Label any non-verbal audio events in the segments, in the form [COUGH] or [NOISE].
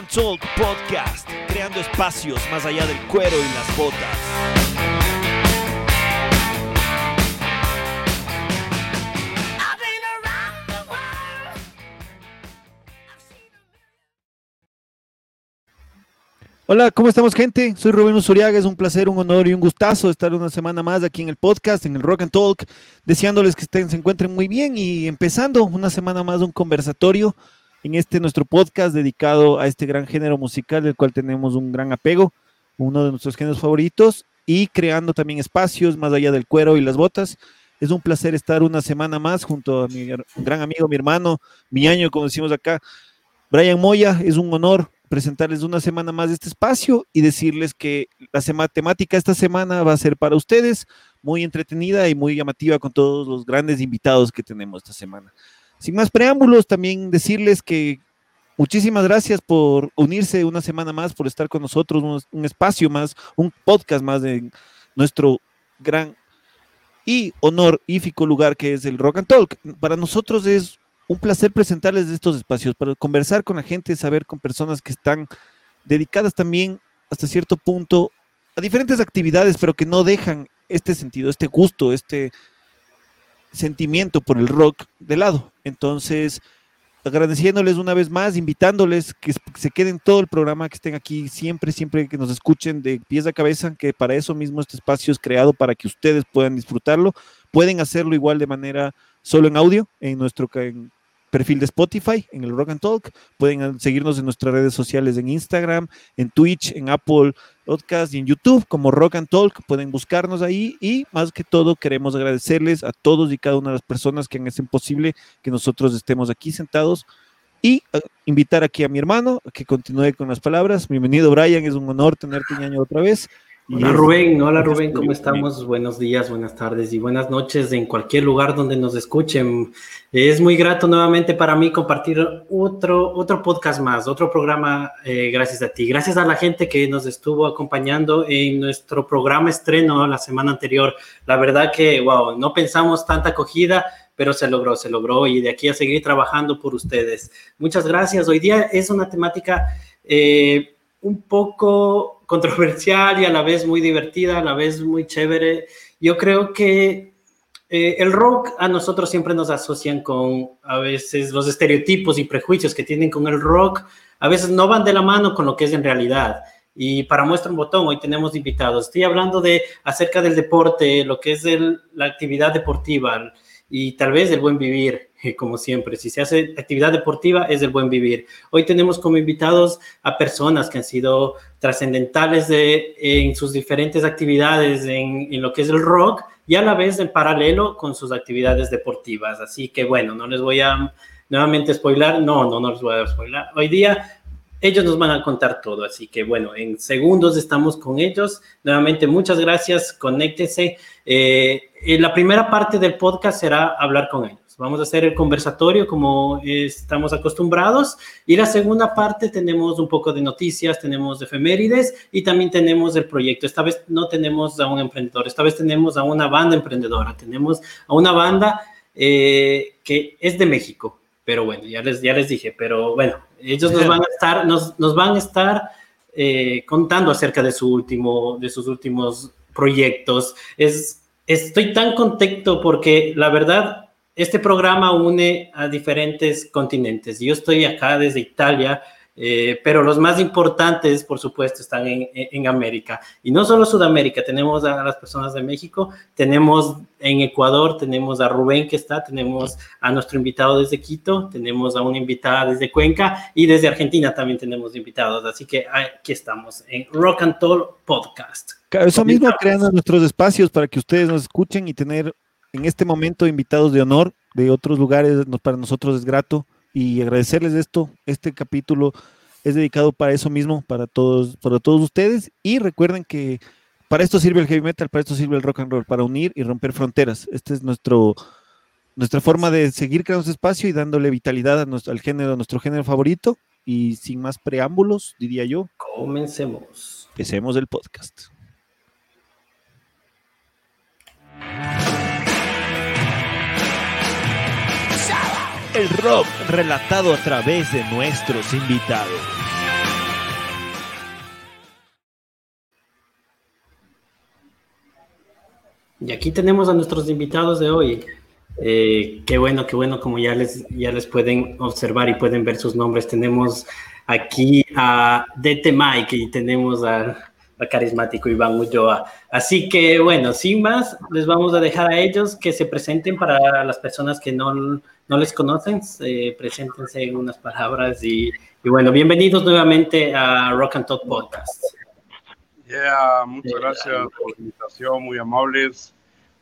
and Talk Podcast, creando espacios más allá del cuero y las botas. Hola, ¿cómo estamos gente? Soy Rubén Usuriaga, es un placer, un honor y un gustazo estar una semana más aquí en el podcast, en el Rock and Talk, deseándoles que estén, se encuentren muy bien y empezando una semana más un conversatorio en este nuestro podcast dedicado a este gran género musical del cual tenemos un gran apego, uno de nuestros géneros favoritos y creando también espacios más allá del cuero y las botas. Es un placer estar una semana más junto a mi gran amigo, mi hermano, mi año, como decimos acá, Brian Moya. Es un honor presentarles una semana más este espacio y decirles que la temática esta semana va a ser para ustedes muy entretenida y muy llamativa con todos los grandes invitados que tenemos esta semana. Sin más preámbulos, también decirles que muchísimas gracias por unirse una semana más, por estar con nosotros, un, espacio más, un podcast más de nuestro gran y honorífico lugar que es el Rock and Talk. Para nosotros es un placer presentarles estos espacios para conversar con la gente, saber con personas que están dedicadas también hasta cierto punto a diferentes actividades, pero que no dejan este sentido, este gusto, este sentimiento por el rock de lado. Entonces, agradeciéndoles una vez más, invitándoles que se queden todo el programa, que estén aquí siempre, siempre que nos escuchen de pies a cabeza, que para eso mismo este espacio es creado para que ustedes puedan disfrutarlo. Pueden hacerlo igual de manera solo en audio en nuestro en perfil de Spotify, en el Rock and Talk. Pueden seguirnos en nuestras redes sociales en Instagram, en Twitch, en Apple Podcast y en YouTube como Rock and Talk. Pueden buscarnos ahí y más que todo queremos agradecerles a todos y cada una de las personas que hacen posible que nosotros estemos aquí sentados y uh, invitar aquí a mi hermano que continúe con las palabras. Bienvenido Brian, es un honor tenerte un año otra vez. Hola Rubén, hola Rubén, ¿cómo estamos? Buenos días, buenas tardes y buenas noches en cualquier lugar donde nos escuchen. Es muy grato nuevamente para mí compartir otro, otro podcast más, otro programa eh, gracias a ti. Gracias a la gente que nos estuvo acompañando en nuestro programa estreno la semana anterior. La verdad que, wow, no pensamos tanta acogida, pero se logró, se logró y de aquí a seguir trabajando por ustedes. Muchas gracias. Hoy día es una temática... Eh, un poco controversial y a la vez muy divertida, a la vez muy chévere. Yo creo que eh, el rock a nosotros siempre nos asocian con a veces los estereotipos y prejuicios que tienen con el rock, a veces no van de la mano con lo que es en realidad. Y para muestra un botón, hoy tenemos invitados. Estoy hablando de acerca del deporte, lo que es la actividad deportiva y tal vez el buen vivir. [LAUGHS] como siempre. Si se hace actividad deportiva, es el buen vivir. Hoy tenemos como invitados a personas que han sido trascendentales de, en sus diferentes actividades en, lo que es el rock y a la vez en paralelo con sus actividades deportivas. Así que bueno, no les voy a nuevamente spoilar. No, no, no les voy a spoilar. Hoy día ellos nos van a contar todo, así que bueno, en segundos estamos con ellos. Nuevamente, muchas gracias, conéctense. Eh, la primera parte del podcast será hablar con ellos. Vamos a hacer el conversatorio como estamos acostumbrados y la segunda parte tenemos un poco de noticias, tenemos efemérides y también tenemos el proyecto. Esta vez no tenemos a un emprendedor, esta vez tenemos a una banda emprendedora, tenemos a una banda eh, que es de México, pero bueno, ya les, ya les dije, pero bueno, ellos nos van a estar, nos, nos van a estar eh, contando acerca de, su último, de sus últimos proyectos. Es, estoy tan contento porque la verdad este programa une a diferentes continentes. Yo estoy acá desde Italia, eh, pero los más importantes, por supuesto, están en, América. Y no solo Sudamérica, tenemos a las personas de México, tenemos en Ecuador, tenemos a Rubén que está, tenemos a nuestro invitado desde Quito, tenemos a una invitada desde Cuenca y desde Argentina también tenemos invitados. Así que aquí estamos en Rock and Roll Podcast. Eso mismo creando nuestros espacios para que ustedes nos escuchen y tener en este momento invitados de honor de otros lugares, para nosotros es grato y agradecerles esto. Este capítulo es dedicado para eso mismo, para todos, para todos ustedes. Y recuerden que para esto sirve el heavy metal, para esto sirve el rock and roll, para unir y romper fronteras. Esta es nuestro, nuestra forma de seguir creando este espacio y dándole vitalidad a nuestro, al género, a nuestro género favorito. Y sin más preámbulos, diría yo. Comencemos. Empecemos el podcast. El rock relatado a través de nuestros invitados. Y aquí tenemos a nuestros invitados de hoy. Eh, qué bueno, qué bueno, como ya les, ya les pueden observar y pueden ver sus nombres. Tenemos aquí a DT Mike y tenemos a carismático Iván Ulloa. Así que bueno, sin más, les vamos a dejar a ellos que se presenten para las personas que no, no les conocen. Eh, preséntense en unas palabras y, y, bueno, bienvenidos nuevamente a Rock and Talk Podcast. Yeah, muchas gracias por la invitación, muy amables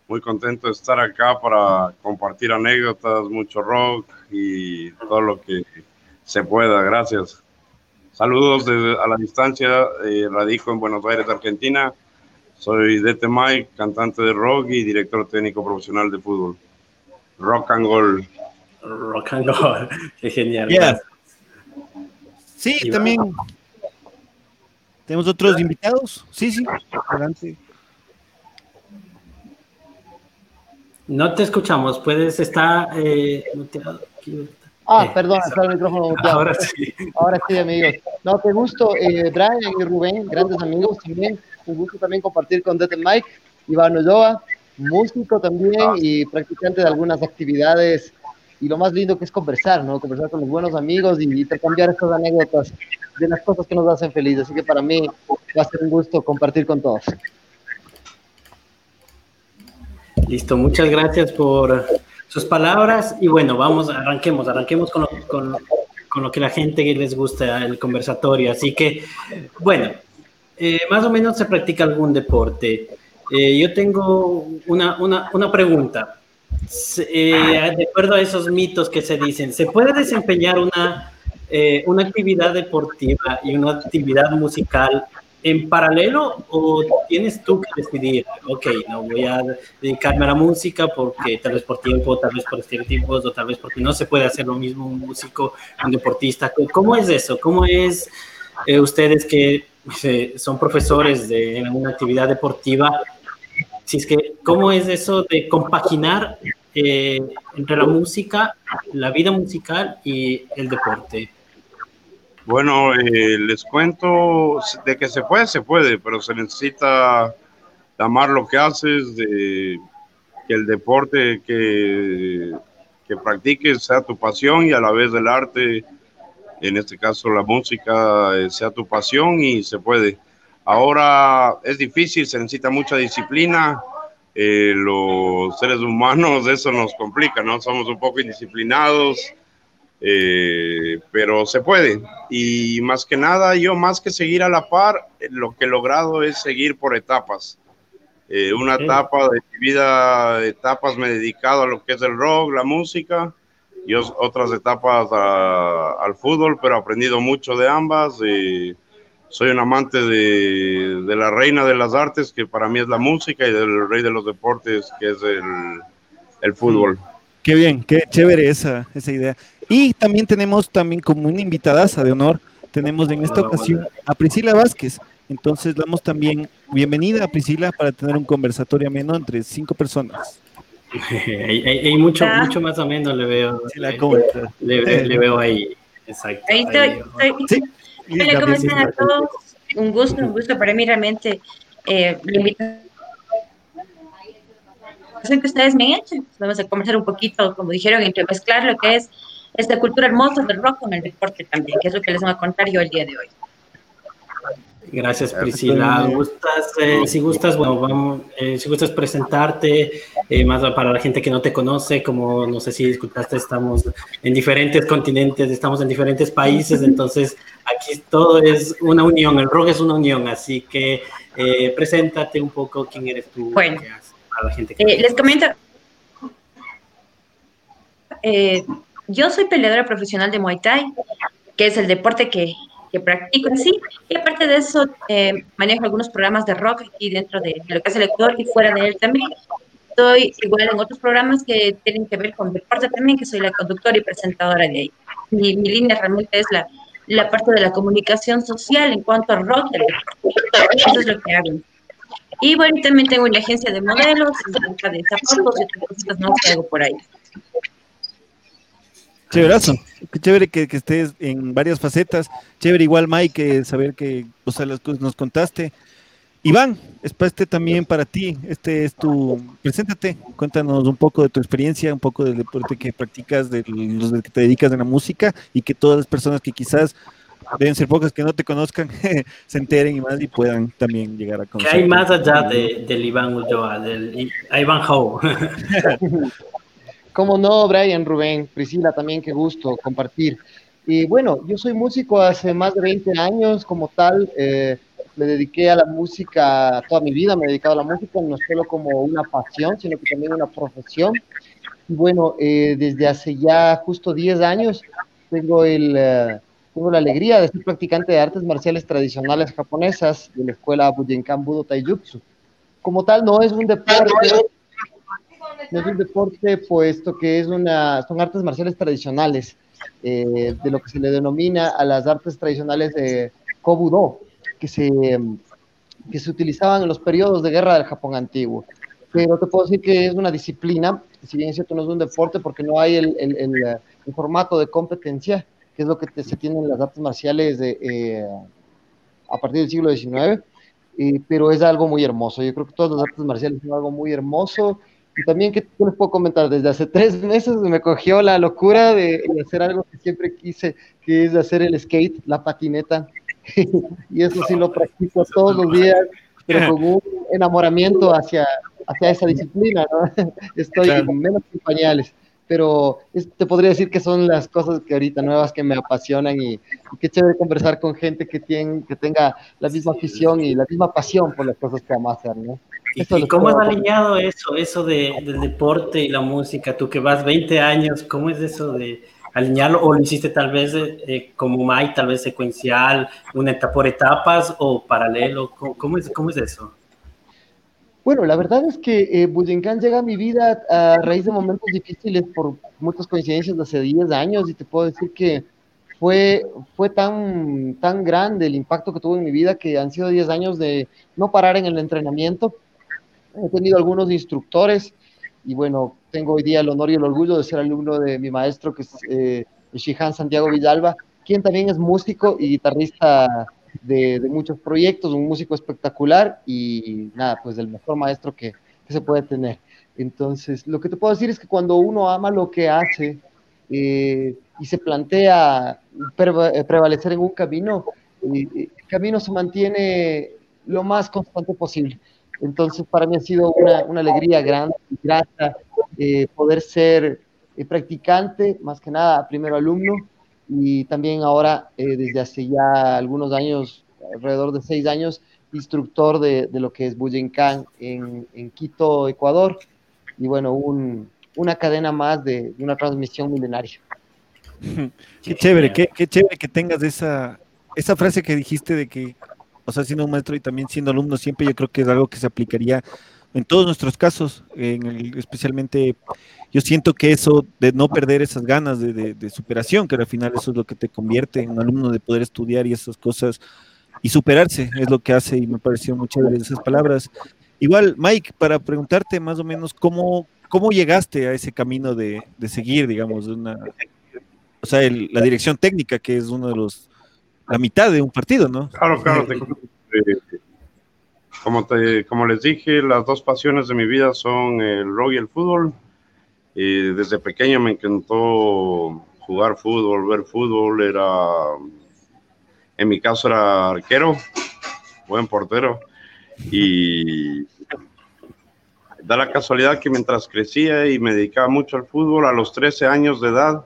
muy contento de estar acá para compartir anécdotas, mucho rock y todo lo que se pueda. Gracias. Saludos desde, a la distancia. Eh, radico en Buenos Aires, Argentina. Soy Dete Mike, cantante de rock y director técnico profesional de fútbol. Rock and Gold. Rock and Gold. [LAUGHS] Qué genial. Sí, también. ¿Tenemos otros invitados? Sí, sí. Adelante. No te escuchamos, puedes estar eh, Ah, eh, perdón, está el micrófono. Ahora sí. Ahora sí, amigos. No, qué gusto, eh, Brian y Rubén, grandes amigos también. Un gusto también compartir con Dete Mike, Iván Ulloa, músico también y practicante de algunas actividades. Y lo más lindo que es conversar, ¿no? Conversar con los buenos amigos y intercambiar estas anécdotas de las cosas que nos hacen felices. Así que para mí va a ser un gusto compartir con todos. Listo, muchas gracias por sus palabras y bueno, vamos, arranquemos, arranquemos con lo, con, con lo que la gente les gusta, el conversatorio. Así que, bueno, eh, más o menos se practica algún deporte. Eh, yo tengo una, una, una pregunta. Eh, de acuerdo a esos mitos que se dicen, ¿se puede desempeñar una, una actividad deportiva y una actividad musical en paralelo o tienes tú que decidir, ok, no voy a dedicarme a la música porque tal vez por tiempo, tal vez por estereotipos o tal vez porque no se puede hacer lo mismo un músico, un deportista. ¿Cómo es eso? ¿Cómo es eh, ustedes que eh, son profesores de en una actividad deportiva? Si es que, ¿cómo es eso de compaginar eh, entre la música, la vida musical y el deporte? Bueno, eh, les cuento de que se puede, se puede, pero se necesita amar lo que haces, que el deporte que, que practiques sea tu pasión y a la vez el arte, en este caso la música, eh, sea tu pasión y se puede. Ahora es difícil, se necesita mucha disciplina. Eh, los seres humanos [LAUGHS] eso nos complica, ¿no? Somos un poco indisciplinados eh, pero se puede. Y más que nada, yo más que seguir a la par, lo que he logrado es seguir por etapas. Eh, una etapa de mi vida, etapas me he dedicado a lo que es el rock, la música, y otras etapas al fútbol, pero he aprendido mucho de ambas. Eh, soy un amante de, de, la reina de las artes, que para mí es la música, y del rey de los deportes, que es el, el fútbol. Qué bien, qué chévere esa, esa idea. Y también tenemos también como una invitadaza de honor, tenemos en esta ocasión a Priscila Vázquez. Entonces damos también bienvenida a Priscila para tener un conversatorio ameno entre cinco personas. [LAUGHS] hay, mucho, mucho más o menos le veo. le, veo ahí. Exacto. Ahí estoy. Sí. Hola, ¿cómo están a todos? Un gusto, un gusto para mí realmente eh, la que ustedes me han hecho. Vamos a conversar un poquito, como dijeron, entre mezclar lo que es esta cultura hermosa del rock con el deporte también, que es lo que les voy a contar yo el día de hoy. Gracias Priscila. Eh, si gustas, bueno, vamos, eh, si gustas presentarte, eh, más para la gente que no te conoce, como no sé si disculpaste, estamos en diferentes continentes, estamos en diferentes países, entonces aquí todo es una unión, el rock es una unión, así que preséntate un poco quién eres tú. Bueno, la gente les comento, yo soy peleadora profesional de Muay Thai, que es el deporte que, que practico en sí, y aparte de eso, eh, manejo algunos programas de rock aquí dentro de, lo que es el Ecuador y fuera de él también. Estoy igual en otros programas que tienen que ver con deporte también, que soy la conductora y presentadora de ahí. Mi, mi línea realmente es la, la parte de la comunicación social en cuanto al rock. Eso es lo que hago. Y bueno, también tengo una agencia de modelos, de zapatos y otras cosas más que hago por ahí. Chéverazo. Qué chévere que, estés en varias facetas. Chévere igual, Mike, saber que, o sea, las cosas nos contaste. Iván, este también para ti. Este es tu. Preséntate, cuéntanos un poco de tu experiencia, un poco del deporte que practicas, de los que te dedicas a la música y que todas las personas que quizás deben ser pocas que no te conozcan, [LAUGHS] se enteren y más y puedan también llegar a conocer. ¿Qué hay más allá de, del Iván Ulloa, del Iván Howe? [LAUGHS] Cómo no, Brian, Rubén, Priscila, también qué gusto compartir. Y bueno, yo soy músico hace más de 20 años como tal. Eh, me dediqué a la música toda mi vida, me he dedicado a la música no solo como una pasión, sino que también una profesión. Y bueno, eh, desde hace ya justo 10 años tengo el, eh, tengo la alegría de ser practicante de artes marciales tradicionales japonesas de la escuela Bujinkan Budo Taijutsu. Como tal, no es un deporte, no es un deporte puesto que es una, son artes marciales tradicionales, eh, de lo que se le denomina a las artes tradicionales de Kobudo, que se, que se utilizaban en los periodos de guerra del Japón antiguo. Pero te puedo decir que es una disciplina, si bien es cierto no es un deporte porque no hay el, el, el formato de competencia, que es lo que se tiene en las artes marciales de, eh, a partir del siglo XIX, pero es algo muy hermoso. Yo creo que todas las artes marciales son algo muy hermoso. Y también, que les puedo comentar? Desde hace tres meses me cogió la locura de, hacer algo que siempre quise, que es hacer el skate, la patineta. [LAUGHS] y eso sí lo practico todos los días, pero con un enamoramiento hacia, hacia esa disciplina. ¿no? [LAUGHS] Estoy en menos que pañales pero te podría decir que son las cosas que ahorita nuevas que me apasionan y, qué chévere conversar con gente que, tiene, que tenga la misma afición y la misma pasión por las cosas que vamos a hacer, ¿no? ¿Y, cómo es alineado eso, eso de, del deporte y la música? Tú que vas 20 años, ¿cómo es eso de alinearlo? ¿O lo hiciste tal vez eh, como Mike, tal vez secuencial, una etapa por etapas o paralelo? ¿Cómo, es, cómo es eso? Bueno, la verdad es que eh, llega a mi vida a raíz de momentos difíciles por muchas coincidencias de hace 10 años y te puedo decir que fue, fue tan, tan grande el impacto que tuvo en mi vida que han sido 10 años de no parar en el entrenamiento. He tenido algunos instructores y bueno, tengo hoy día el honor y el orgullo de ser alumno de mi maestro que es eh, Shihan Santiago Villalba, quien también es músico y guitarrista de, muchos proyectos, un músico espectacular y nada, pues el mejor maestro que, se puede tener. Entonces, lo que te puedo decir es que cuando uno ama lo que hace eh, y se plantea eh, prevalecer en un camino, el camino se mantiene lo más constante posible. Entonces, para mí ha sido una, una alegría grande y grata poder ser practicante, más que nada, primero alumno, y también ahora, eh, desde hace ya algunos años, alrededor de seis años, instructor de, de lo que es Bujinkan en, en Quito, Ecuador, y bueno, un, una cadena más de, de, una transmisión milenaria. [LAUGHS] Qué chévere, qué, qué, chévere que tengas esa, esa frase que dijiste de que, o sea, siendo un maestro y también siendo alumno, siempre yo creo que es algo que se aplicaría en todos nuestros casos, en el, especialmente yo siento que eso de no perder esas ganas de, superación, que al final eso es lo que te convierte en un alumno de poder estudiar y esas cosas y superarse, es lo que hace y me pareció muy chévere esas palabras. Igual, Mike, para preguntarte más o menos cómo, cómo llegaste a ese camino de, seguir, digamos, una, o sea, la dirección técnica, que es uno de los, la mitad de un partido, ¿no? Claro, claro, como, te, como les dije, las dos pasiones de mi vida son el rock y el fútbol. Y desde pequeño me encantó jugar fútbol, ver fútbol. Era, en mi caso era arquero, buen portero. Y da la casualidad que mientras crecía y me dedicaba mucho al fútbol, a los 13 años de edad,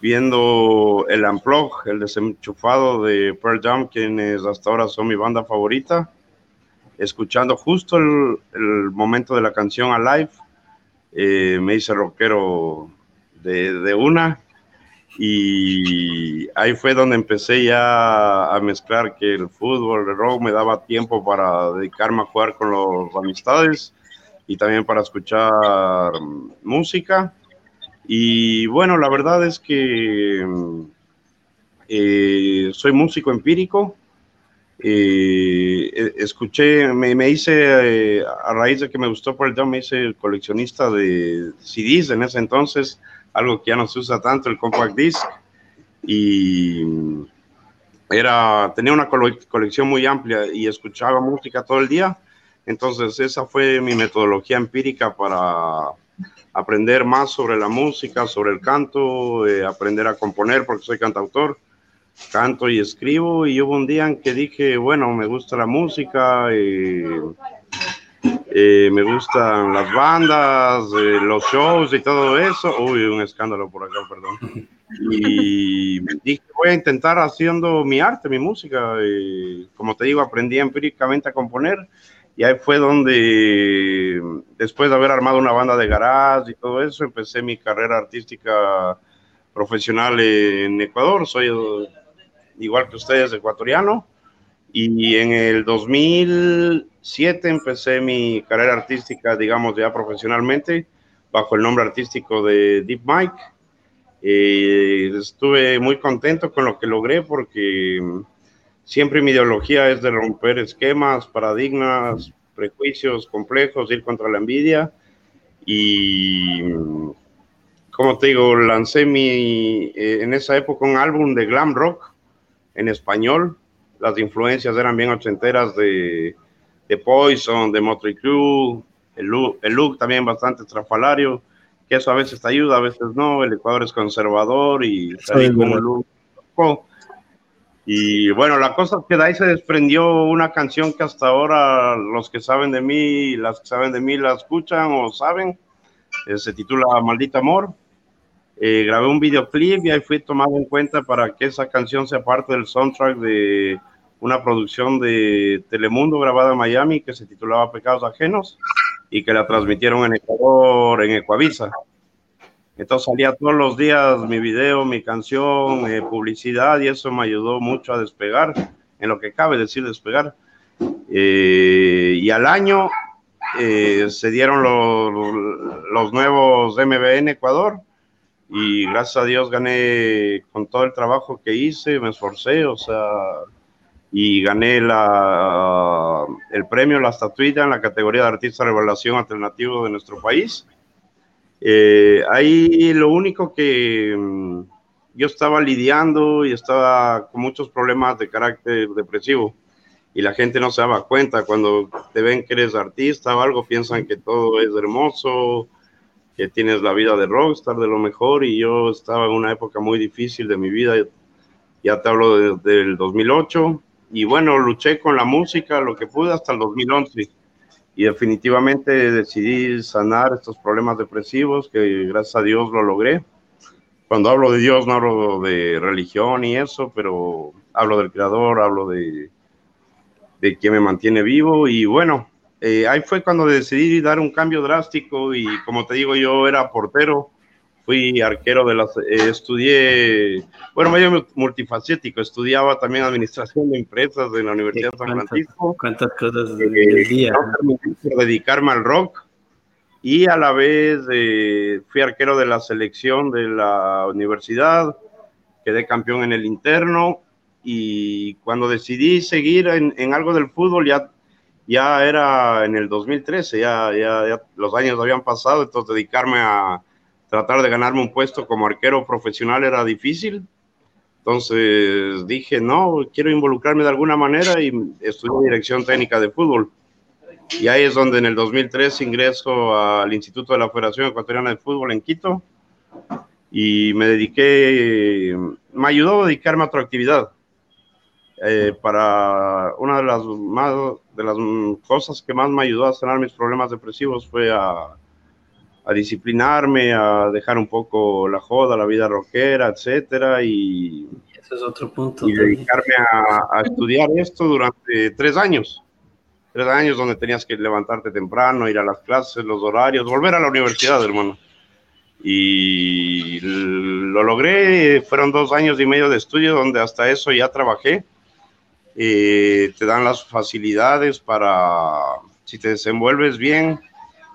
viendo el Unplug, el desenchufado de Pearl Jam, quienes hasta ahora son mi banda favorita, escuchando justo el, el momento de la canción Alive, eh, me hice rockero de, una y ahí fue donde empecé ya a mezclar que el fútbol, el rock me daba tiempo para dedicarme a jugar con los amistades y también para escuchar música. Y bueno, la verdad es que eh, soy músico empírico, eh, escuché, me, me hice, eh, a raíz de que me gustó por el me hice coleccionista de CDs en ese entonces, algo que ya no se usa tanto, el compact disc. Y era, tenía una colección muy amplia y escuchaba música todo el día. Entonces esa fue mi metodología empírica para aprender más sobre la música, sobre el canto, eh, aprender a componer porque soy cantautor, canto y escribo y hubo un día en que dije, bueno, me gusta la música, eh, eh, me gustan las bandas, los shows y todo eso. Uy, un escándalo por acá, perdón. Y dije, voy a intentar haciendo mi arte, mi música. como te digo, aprendí empíricamente a componer y ahí fue donde, después de haber armado una banda de garage y todo eso, empecé mi carrera artística profesional en Ecuador. Soy igual que ustedes, ecuatoriano. Y en el 2007 empecé mi carrera artística, digamos, ya profesionalmente, bajo el nombre artístico de Deep Mike. Eh, estuve muy contento con lo que logré porque Siempre mi ideología es de romper esquemas, paradigmas, prejuicios complejos, ir contra la envidia. Y, como te digo, lancé mi, eh, en esa época un álbum de glam rock en español. Las influencias eran bien ochenteras de, de Poison, de Motley Crue, el look, el look también bastante estrafalario, que eso a veces te ayuda, a veces no. El Ecuador es conservador y salí con un look y bueno, la cosa es que de ahí se desprendió una canción que hasta ahora los que saben de mí, las que saben de mí la escuchan o saben. Eh, se titula Maldito Amor. Eh, grabé un videoclip y ahí fui tomado en cuenta para que esa canción sea parte del soundtrack de una producción de Telemundo grabada en Miami que se titulaba Pecados Ajenos y que la transmitieron en Ecuador, en Ecuavisa. Entonces salía todos los días mi video, mi canción, eh, publicidad y eso me ayudó mucho a despegar, en lo que cabe decir despegar. Eh, y al año eh, se dieron los, los nuevos MBN Ecuador y gracias a Dios gané con todo el trabajo que hice, me esforcé, o sea, y gané la, el premio, la estatuilla en la categoría de artista revelación alternativo de nuestro país. Eh, ahí lo único que mm, yo estaba lidiando y estaba con muchos problemas de carácter depresivo y la gente no se daba cuenta. Cuando te ven que eres artista o algo, piensan que todo es hermoso, que tienes la vida de rockstar, de lo mejor, y yo estaba en una época muy difícil de mi vida, ya te hablo del 2008, y bueno, luché con la música lo que pude hasta el 2011 y definitivamente decidí sanar estos problemas depresivos que gracias a Dios lo logré. Cuando hablo de Dios no hablo de religión y eso, pero hablo del Creador, hablo de, de quien me mantiene vivo y bueno, eh, ahí fue cuando decidí dar un cambio drástico y como te digo yo era portero fui arquero de las, eh, estudié, bueno, medio multifacético, estudiaba también administración de empresas en la Universidad de San Francisco. ¿Cuántas cosas del eh, día? dedicarme al rock y a la vez eh, fui arquero de la selección de la universidad, quedé campeón en el interno y cuando decidí seguir en, en algo del fútbol ya ya era en el 2013, ya, ya, ya, los años habían pasado, entonces dedicarme a, tratar de ganarme un puesto como arquero profesional era difícil. Entonces dije, no, quiero involucrarme de alguna manera y estudié dirección técnica de fútbol. Y ahí es donde en el 2003 ingreso al Instituto de la Federación Ecuatoriana de Fútbol en Quito y me dediqué, me ayudó a dedicarme a otra actividad. Eh, para una de las, más, de las cosas que más me ayudó a sanar mis problemas depresivos fue a a disciplinarme, a dejar un poco la joda, la vida rockera, etcétera, y, Eso es otro punto y dedicarme a, estudiar esto durante tres años. Tres años donde tenías que levantarte temprano, ir a las clases, los horarios, volver a la universidad, hermano. Y lo logré, fueron dos años y medio de estudio donde hasta eso ya trabajé. Eh, te dan las facilidades para, si te desenvuelves bien,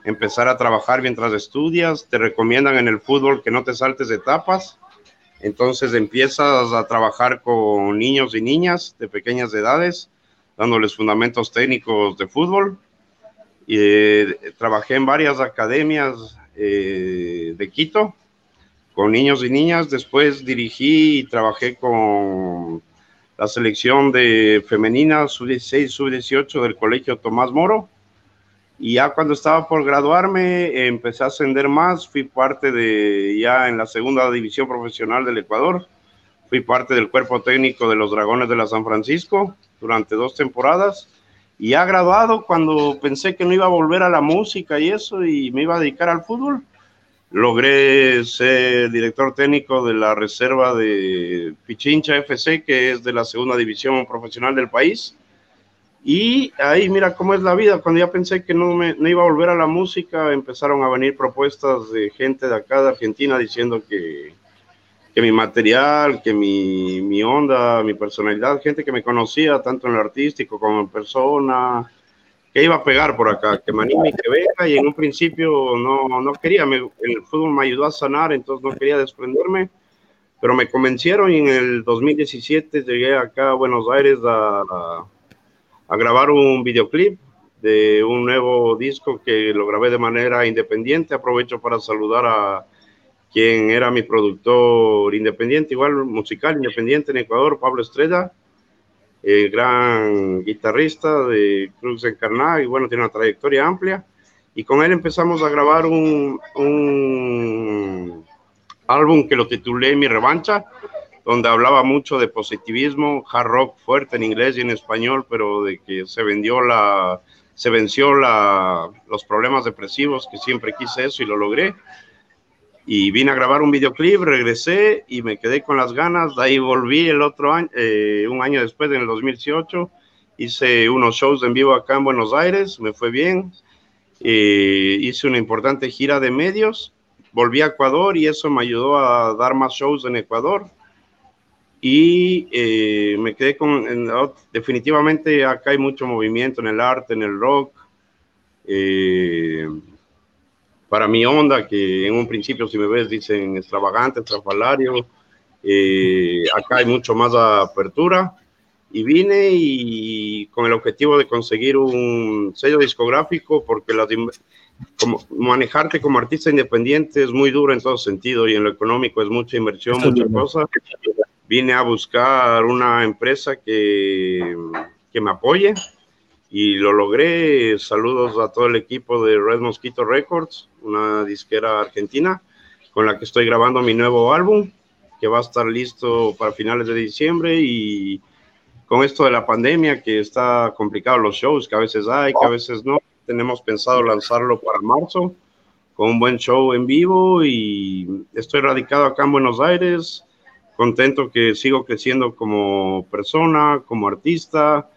empezar a trabajar mientras estudias, te recomiendan en el fútbol que no te saltes etapas, entonces empiezas a trabajar con niños y niñas de pequeñas edades, dándoles fundamentos técnicos de fútbol. Y, eh, trabajé en varias academias eh, de Quito con niños y niñas, después dirigí y trabajé con la selección de femenina sub-16, sub-18 del Colegio Tomás Moro. Y ya cuando estaba por graduarme, empecé a ascender más, fui parte de, ya en la segunda división profesional del Ecuador, fui parte del cuerpo técnico de los Dragones de la San Francisco durante dos temporadas. Y ya graduado, cuando pensé que no iba a volver a la música y eso, y me iba a dedicar al fútbol, logré ser director técnico de la reserva de Pichincha FC, que es de la segunda división profesional del país. Y ahí mira cómo es la vida. Cuando ya pensé que no, me, no iba a volver a la música, empezaron a venir propuestas de gente de acá, de Argentina, diciendo que, que mi material, que mi, mi onda, mi personalidad, gente que me conocía tanto en lo artístico como en persona, que iba a pegar por acá, que me anime que venga, y en un principio no, no quería, el fútbol me ayudó a sanar, entonces no quería desprenderme, pero me convencieron y en el 2017 llegué acá a Buenos Aires a, grabar un videoclip de un nuevo disco que lo grabé de manera independiente, aprovecho para saludar a quien era mi productor independiente, igual musical independiente en Ecuador, Pablo Estrella, el gran guitarrista de Cruz Encarnada y bueno, tiene una trayectoria amplia. Y con él empezamos a grabar un, un álbum que lo titulé Mi Revancha, donde hablaba mucho de positivismo, hard rock fuerte en inglés y en español, pero de que se vendió la, se venció la, los problemas depresivos, que siempre quise eso y lo logré. Y vine a grabar un videoclip, regresé y me quedé con las ganas, de ahí volví el otro año, eh, un año después, en el 2018, hice unos shows en vivo acá en Buenos Aires, me fue bien, eh, hice una importante gira de medios, volví a Ecuador y eso me ayudó a dar más shows en Ecuador y eh, me quedé con, definitivamente acá hay mucho movimiento en el arte, en el rock. Eh, para mi onda, que en un principio, si me ves, dicen extravagante, estrafalario. Eh, acá hay mucho más apertura. Y vine y con el objetivo de conseguir un sello discográfico, porque la, como, manejarte como artista independiente es muy duro en todo sentido y en lo económico es mucha inversión, muchas cosas. Vine a buscar una empresa que, que me apoye y lo logré. Saludos a todo el equipo de Red Mosquito Records, una disquera argentina con la que estoy grabando mi nuevo álbum, que va a estar listo para finales de diciembre y con esto de la pandemia que está complicado los shows, que a veces hay, que a veces no, tenemos pensado lanzarlo para marzo con un buen show en vivo y estoy radicado acá en Buenos Aires, contento que sigo creciendo como persona, como artista,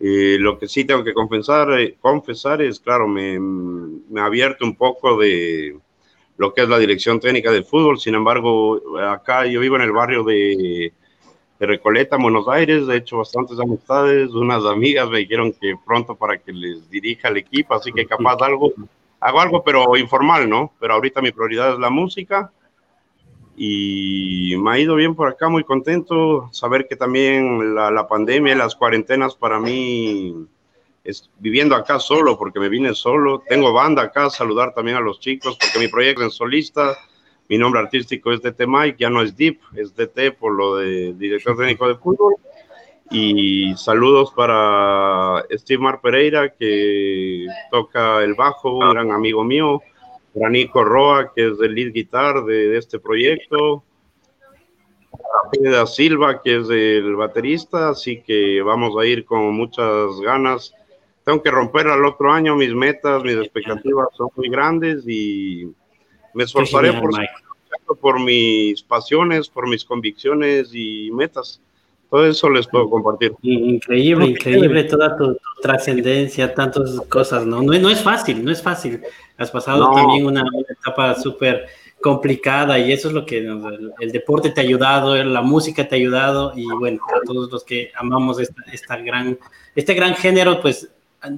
eh, lo que sí tengo que confesar, eh, confesar es, claro, me, me ha abierto un poco de lo que es la dirección técnica del fútbol. Sin embargo, acá yo vivo en el barrio de, de Recoleta, Buenos Aires. He hecho bastantes amistades. Unas amigas me dijeron que pronto para que les dirija el equipo, así que capaz algo, hago algo, pero informal, ¿no? Pero ahorita mi prioridad es la música y me ha ido bien por acá, muy contento. Saber que también la, la pandemia, las cuarentenas para mí, es viviendo acá solo, porque me vine solo. Tengo banda acá, saludar también a los chicos, porque mi proyecto es solista. Mi nombre artístico es DT Mike, ya no es Deep, es DT por lo de director técnico de fútbol. Y saludos para Steve Mar Pereira, que toca el bajo, un gran amigo mío Granico Roa, que es el lead guitar de, este proyecto, Pedro Silva, que es el baterista, así que vamos a ir con muchas ganas. Tengo que romper al otro año mis metas, mis expectativas son muy grandes y me esforzaré por, por mis pasiones, por mis convicciones y metas. Todo eso les puedo compartir. Increíble, increíble toda tu, trascendencia, tantas cosas, ¿no? ¿no? No es fácil, no es fácil. Has pasado también una, etapa súper complicada y eso es lo que el, deporte te ha ayudado, la música te ha ayudado y bueno, a todos los que amamos esta, gran, este gran género, pues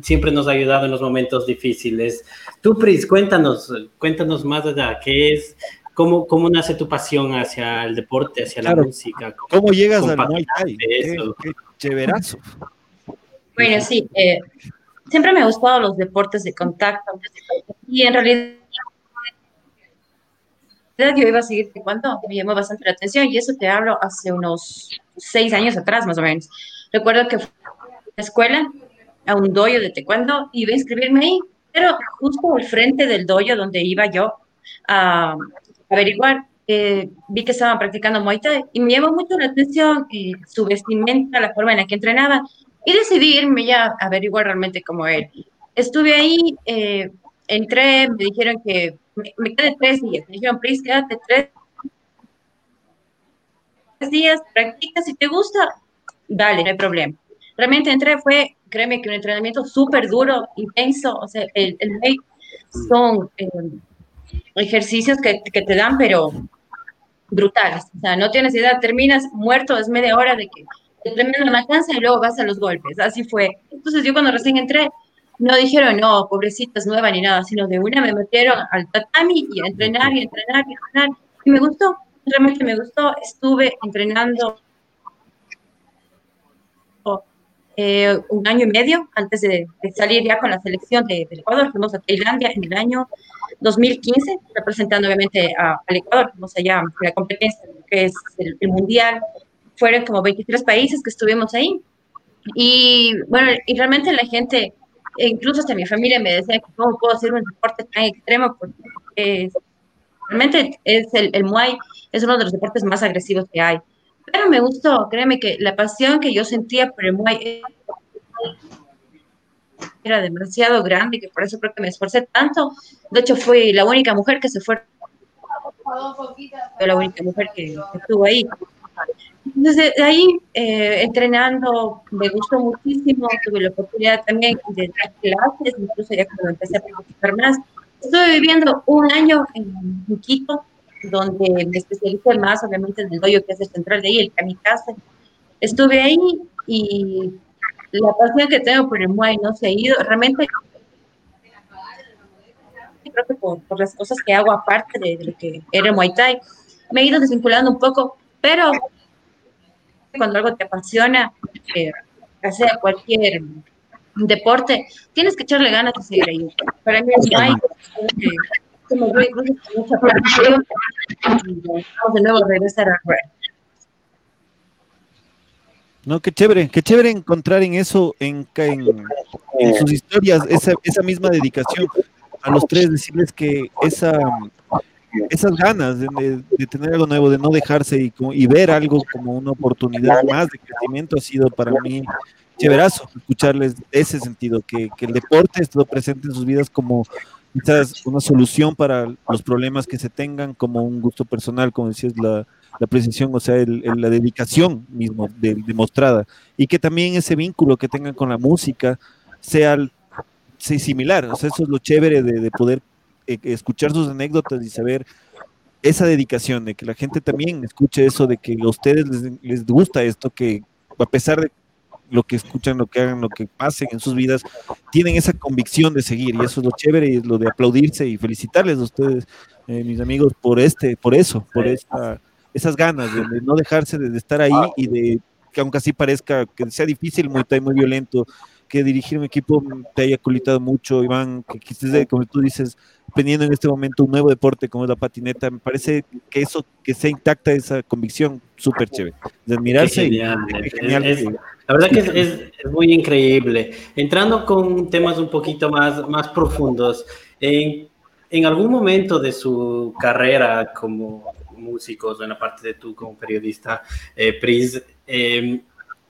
siempre nos ha ayudado en los momentos difíciles. Tú, Pris, cuéntanos, cuéntanos más de qué es, ¿Cómo, ¿Cómo nace tu pasión hacia el deporte, hacia la música? ¿Cómo, llegas al Muay Thai? chéverazo. Bueno, sí, eh, siempre me han gustado los deportes de contacto y en realidad yo iba a seguir cuando me llamó bastante la atención y eso te hablo hace unos seis años atrás más o menos. Recuerdo que fui a la escuela, a un dojo de taekwondo, y iba a inscribirme ahí, pero justo al frente del dojo donde iba yo a averiguar, eh, vi que estaban practicando Muay Thai y me llamó mucho la atención su vestimenta, la forma en la que entrenaban y decidí irme ya a averiguar realmente cómo era. Estuve ahí, eh, entré, me dijeron que me, quedé tres días, me dijeron, please, quédate tres días, practica, si te gusta, dale, no hay problema. Realmente entré, fue, créeme que un entrenamiento súper duro, intenso, o sea, el, el son ejercicios que, que, te dan, pero brutales. O sea, no tienes idea, terminas muerto, es media hora de que la cansa y luego vas a los golpes. Así fue. Entonces yo cuando recién entré, no dijeron, no, pobrecitas, nueva ni nada, sino de una me metieron al tatami y a entrenar y entrenar y entrenar. Y me gustó, realmente me gustó. Estuve entrenando eh, un año y medio antes de, salir ya con la selección de, Ecuador. Fuimos a Tailandia en el año 2015, representando obviamente al Ecuador, fuimos allá la competencia que es el, mundial. Fueron como 23 países que estuvimos ahí. Y bueno, y realmente la gente, incluso hasta mi familia me decía que cómo puedo hacer un deporte tan extremo, porque realmente es el, el Muay es uno de los deportes más agresivos que hay. Pero me gustó, créeme que la pasión que yo sentía por el Muay era demasiado grande, que por eso creo que me esforcé tanto. De hecho, fui la única mujer que se fue. La única mujer que, estuvo ahí. Entonces, de ahí, eh, entrenando, me gustó muchísimo. Tuve la oportunidad también de dar clases, incluso ya cuando empecé a practicar más. Estuve viviendo un año en Quito, donde me especialicé más, obviamente, en el doyo que es el central de ahí, el kamikaze. Estuve ahí y la pasión que tengo por el Muay no se ha ido. Realmente, creo que por, las cosas que hago aparte de, lo que era Muay Thai, me he ido desvinculando un poco, pero cuando algo te apasiona, eh, sea cualquier deporte, tienes que echarle ganas de seguir ahí. Para mí el Muay como yo incluso con mucha pasión y vamos de nuevo a regresar a no, qué chévere, qué chévere encontrar en eso, en, en, sus historias, esa, esa, misma dedicación a los tres, decirles que esa, esas ganas de, tener algo nuevo, de no dejarse y, y, ver algo como una oportunidad más de crecimiento ha sido para mí chéverazo escucharles ese sentido, que, que el deporte estuvo presente en sus vidas como quizás una solución para los problemas que se tengan, como un gusto personal, como decías, la la precisión, o sea, la dedicación mismo demostrada, y que también ese vínculo que tengan con la música sea, similar, o sea, eso es lo chévere de, poder eh, escuchar sus anécdotas y saber esa dedicación, de que la gente también escuche eso, de que a ustedes les, gusta esto, que a pesar de lo que escuchan, lo que hagan, lo que pasen en sus vidas, tienen esa convicción de seguir. Y eso es lo chévere y es lo de aplaudirse y felicitarles a ustedes, eh, mis amigos, por este, por eso, por esta esas ganas de, no dejarse de, estar ahí y de que aunque así parezca que sea difícil, muy, muy violento, que dirigir un equipo te haya colitado mucho, Iván, que, que como tú dices, teniendo en este momento un nuevo deporte como es la patineta, me parece que eso, que sea intacta esa convicción, súper chévere, de admirarse. Genial. la verdad que es, es, muy increíble. Entrando con temas un poquito más, más profundos, en, en algún momento de su carrera como músicos o en la parte de tú como periodista, eh, Pris, em,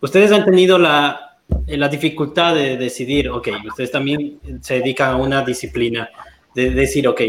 ustedes han tenido la, la dificultad de decidir, ok, ustedes también se dedican a una disciplina, de decir, ok,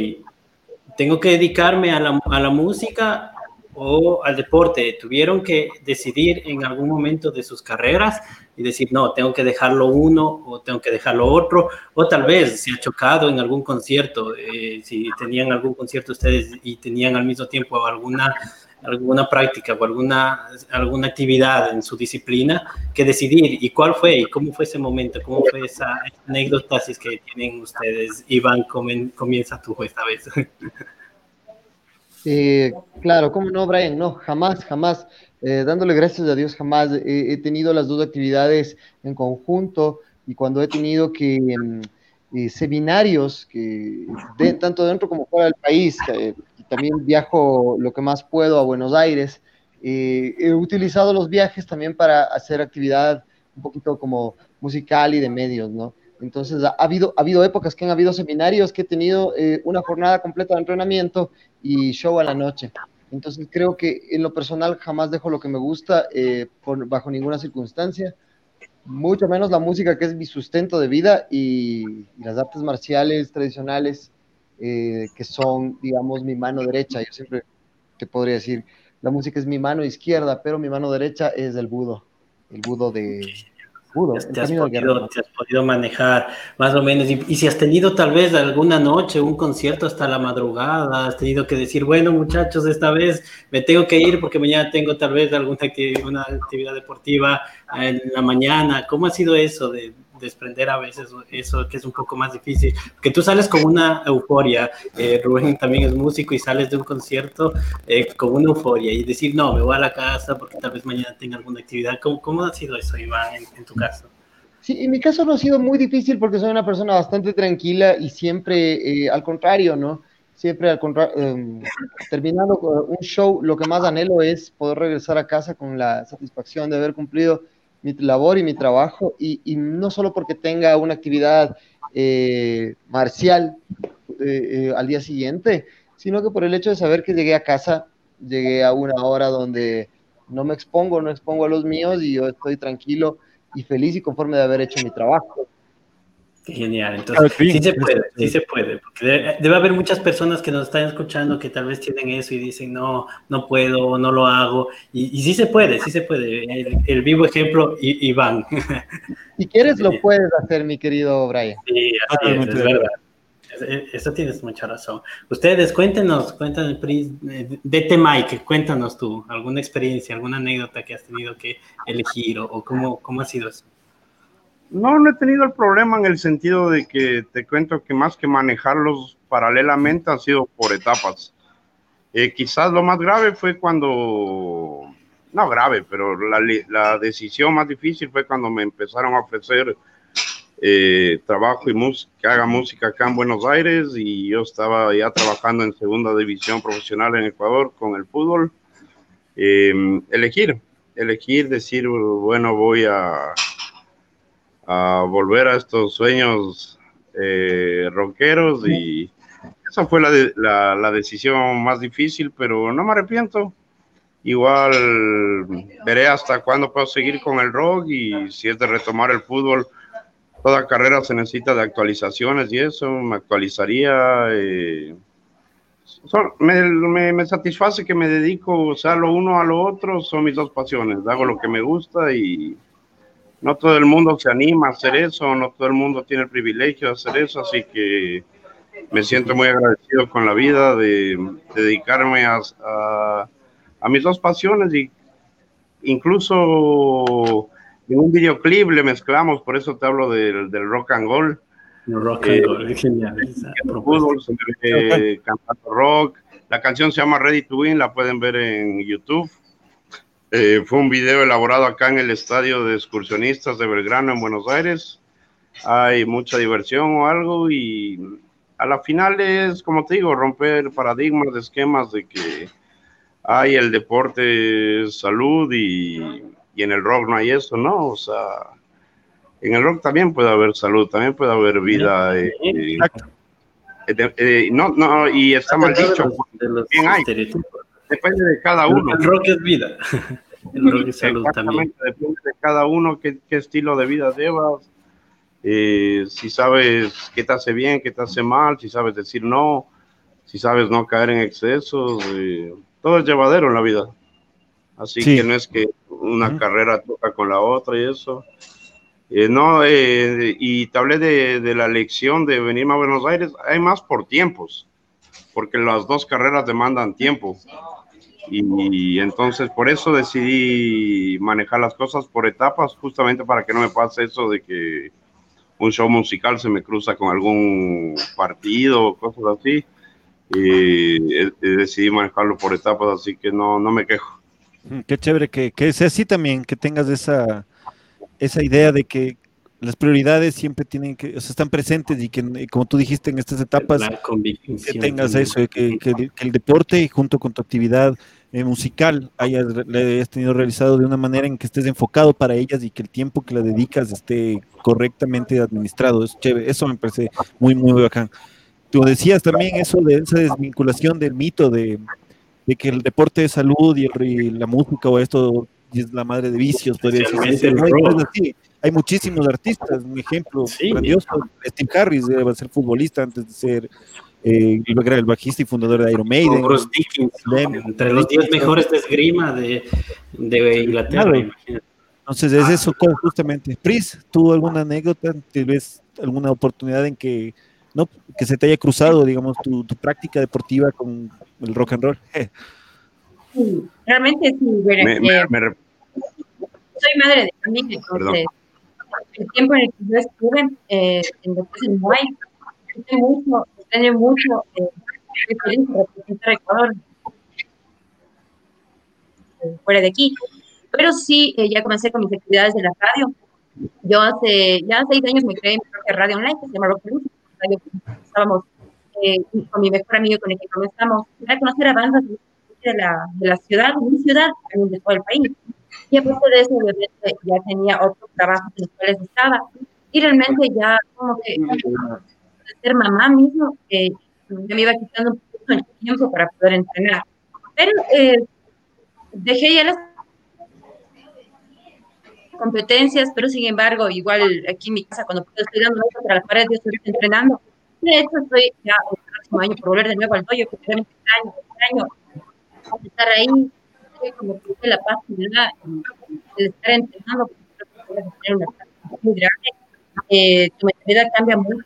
tengo que dedicarme a la, a la música o al deporte. Tuvieron que decidir en algún momento de sus carreras y decir, no, tengo que dejarlo uno o tengo que dejarlo otro, o tal vez se ha chocado en algún concierto, eh, si tenían algún concierto ustedes y tenían al mismo tiempo alguna, alguna práctica o alguna, alguna actividad en su disciplina, que decidir, y cuál fue, y cómo fue ese momento, cómo fue esa anécdota, si es que tienen ustedes. Iván, comienza tú esta vez. Eh, claro, ¿cómo no, Brian? No, jamás, jamás. Eh, dándole gracias a Dios, jamás he, tenido las dos actividades en conjunto y cuando he tenido que mm, eh, seminarios que de, tanto dentro como fuera del país, y también viajo lo que más puedo a Buenos Aires, Eh, he utilizado los viajes también para hacer actividad un poquito como musical y de medios, ¿no? Entonces, ha habido, ha habido épocas que han habido seminarios que he tenido eh, una jornada completa de entrenamiento y show a la noche. Entonces, creo que en lo personal jamás dejo lo que me gusta eh, por, bajo ninguna circunstancia, mucho menos la música que es mi sustento de vida y, las artes marciales tradicionales eh, que son, digamos, mi mano derecha. Yo siempre te podría decir, la música es mi mano izquierda, pero mi mano derecha es el budo, el budo de, te, has podido, manejar más o menos. Y, si has tenido tal vez alguna noche un concierto hasta la madrugada, has tenido que decir, bueno muchachos, esta vez me tengo que ir porque mañana tengo tal vez alguna actividad, una actividad deportiva en la mañana. ¿Cómo ha sido eso de, desprender a veces eso que es un poco más difícil, que tú sales con una euforia, eh, Rubén también es músico y sales de un concierto eh, con una euforia y decir, no, me voy a la casa porque tal vez mañana tenga alguna actividad. ¿Cómo, cómo ha sido eso, Iván, en, tu caso? Sí, en mi caso no ha sido muy difícil porque soy una persona bastante tranquila y siempre, eh, al contrario, ¿no? Siempre al contrario, em, terminando un show, lo que más anhelo es poder regresar a casa con la satisfacción de haber cumplido mi labor y mi trabajo, y, no solo porque tenga una actividad eh, marcial eh, eh, al día siguiente, sino que por el hecho de saber que llegué a casa, llegué a una hora donde no me expongo, no expongo a los míos y yo estoy tranquilo y feliz y conforme de haber hecho mi trabajo. Genial, entonces sí se puede, sí se puede, porque debe, haber muchas personas que nos están escuchando que tal vez tienen eso y dicen, no, no puedo, no lo hago, y, sí se puede, sí se puede, el, vivo ejemplo, Iván. [LAUGHS] Si quieres lo puedes hacer, mi querido Brian. Sí, así es, verdad. Eso tienes mucha razón. Ustedes, cuéntenos, cuéntanos, de Mike, cuéntanos tú, alguna experiencia, alguna anécdota que has tenido que elegir o, o cómo, cómo ha sido eso. No, no he tenido el problema en el sentido de que te cuento que más que manejarlos paralelamente ha sido por etapas. Eh, quizás lo más grave fue cuando, no grave, pero la, decisión más difícil fue cuando me empezaron a ofrecer eh, trabajo y música, que haga música acá en Buenos Aires y yo estaba ya trabajando en segunda división profesional en Ecuador con el fútbol. Eh, elegir, elegir, decir, bueno, voy a a volver a estos sueños eh, ronqueros y esa fue la, la, decisión más difícil, pero no me arrepiento. Igual veré hasta cuándo puedo seguir con el rock y si es de retomar el fútbol, toda carrera se necesita de actualizaciones y eso, me actualizaría. Eh, me, me, satisface que me dedico, o sea, lo uno a lo otro, son mis dos pasiones, hago lo que me gusta y no todo el mundo se anima a hacer eso, no todo el mundo tiene el privilegio de hacer eso, así que me siento muy agradecido con la vida de, dedicarme a, a, mis dos pasiones y incluso en un videoclip le mezclamos, por eso te hablo del, rock and roll. rock and roll, genial. cantando rock. La canción se llama Ready to Win, la pueden ver en YouTube. Eh, fue un video elaborado acá en el estadio de excursionistas de Belgrano en Buenos Aires. Hay mucha diversión o algo y a la final es, como te digo, romper paradigmas de esquemas de que hay el deporte salud y, y en el rock no hay eso, ¿no? O sea, en el rock también puede haber salud, también puede haber vida. Eh, eh, no, no, y está mal dicho. Bien hay depende de cada uno. El rock es vida. [LAUGHS] El rock es salud también. Depende de cada uno qué, qué estilo de vida llevas. Eh, si sabes qué te hace bien, qué te hace mal, si sabes decir no, si sabes no caer en excesos, eh, todo es llevadero en la vida. Así que no es que una carrera toca con la otra y eso. Eh, no, y te hablé de, de, la lección de venirme a Buenos Aires, hay más por tiempos, porque las dos carreras demandan tiempo. Y, entonces por eso decidí manejar las cosas por etapas, justamente para que no me pase eso de que un show musical se me cruza con algún partido cosas así. Y decidí manejarlo por etapas, así que no, no me quejo. Qué chévere que, que sea así también, que tengas esa, esa idea de que las prioridades siempre tienen que, o sea, están presentes y que, como tú dijiste en estas etapas, que tengas eso, que, que, el deporte junto con tu actividad eh, musical hayas, hayas tenido realizado de una manera en que estés enfocado para ellas y que el tiempo que la dedicas esté correctamente administrado. Es chévere, eso me parece muy, muy bacán. Tú decías también eso de esa desvinculación del mito de, de que el deporte de salud y, y la música o esto es la madre de vicios, podría decir. Hay muchísimos artistas, un ejemplo grandioso, Steve Harris debe ser futbolista antes de ser eh, el bajista y fundador de Iron Maiden. Bruce entre los 10 mejores de esgrima de, de Inglaterra. Entonces es eso justamente. Pris, ¿tú alguna anécdota? ¿Te ves alguna oportunidad en que no que se te haya cruzado, digamos, tu, tu práctica deportiva con el rock and roll? [LAUGHS] realmente sí. Eh, soy madre de familia, entonces el tiempo en el que yo estuve eh, en en Muay, mucho, extraño mucho, eh, representar Ecuador eh, fuera de aquí. Pero sí, eh, ya comencé con mis actividades de la radio. Yo hace ya seis años me creé mi propia radio online que se llama Rock. Estábamos eh, con mi mejor amigo con el que comenzamos a conocer a bandas de la, de la ciudad, de mi ciudad, también de todo el país. Y aparte de eso, obviamente, ya tenía otros trabajos en los cuales estaba. Y realmente ya como que ser mamá mismo, eh, ya me iba quitando un poco el tiempo para poder entrenar. Pero eh, dejé ya las competencias, pero sin embargo, igual aquí en mi casa, cuando estoy dando para las paredes, yo estoy entrenando. De hecho, estoy ya el próximo año por volver de nuevo al dojo, que realmente extraño, extraño estar ahí, como que la y el estar entrenando, porque tener una paz muy grande. Eh, tu mentalidad cambia mucho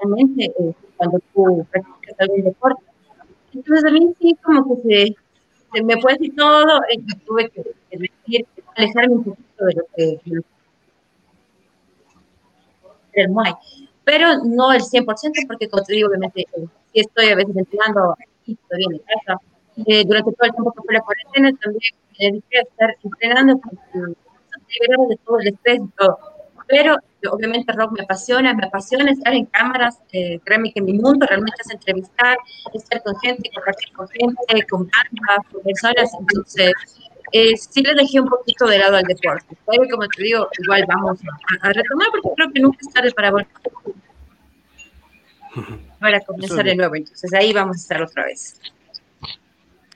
también, eh, cuando tú practicas algún deporte. Entonces a mí sí como que se, me fue así todo y tuve que, que alejarme un poquito de lo que el Muay. Pero no el 100%, porque como te digo, obviamente, eh, sí estoy a veces entrenando aquí, todavía en casa, eh, durante todo el tiempo que fue la cuarentena también me dediqué a estar entrenando de todo el estrés y todo. Pero obviamente el rock me apasiona, me apasiona estar en cámaras, eh, créeme que mi mundo realmente es entrevistar, estar con gente, compartir con gente, con bandas, con personas, entonces eh, sí le dejé un poquito de lado al deporte, pero como te digo, igual vamos a, retomar porque creo que nunca es tarde para volver. Para comenzar de nuevo, entonces ahí vamos a estar otra vez.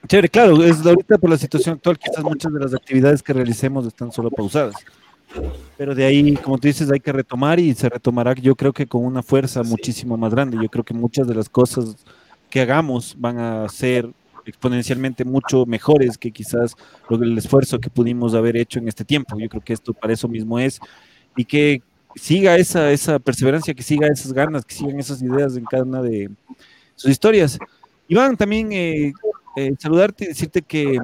Chévere, claro, es ahorita por la situación actual, quizás muchas de las actividades que realicemos están solo pausadas. Pero de ahí, como tú dices, hay que retomar y se retomará, yo creo que con una fuerza muchísimo más grande. Yo creo que muchas de las cosas que hagamos van a ser exponencialmente mucho mejores que quizás el esfuerzo que pudimos haber hecho en este tiempo. Yo creo que esto para eso mismo es y que siga esa, esa perseverancia, que siga esas ganas, que sigan esas ideas en cada una de sus historias. Iván, también eh, eh, saludarte y decirte que,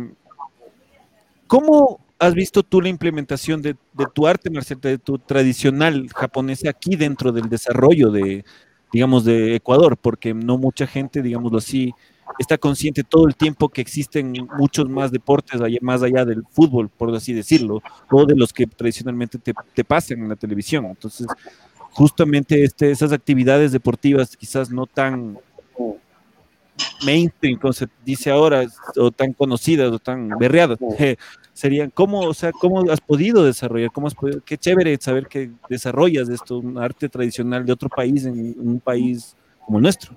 ¿cómo has visto tú la implementación de, tu arte marcial, de tu tradicional japonés aquí dentro del desarrollo de, digamos, de Ecuador? Porque no mucha gente, digámoslo así, está consciente todo el tiempo que existen muchos más deportes más allá del fútbol, por así decirlo, o de los que tradicionalmente te, te pasan en la televisión. Entonces, justamente este, esas actividades deportivas quizás no tan mainstream, como se dice ahora, o tan conocidas o tan berreadas, serían, ¿cómo, o sea, cómo has podido desarrollar? ¿Cómo has podido, qué chévere saber que desarrollas esto, un arte tradicional de otro país en, un país como el nuestro.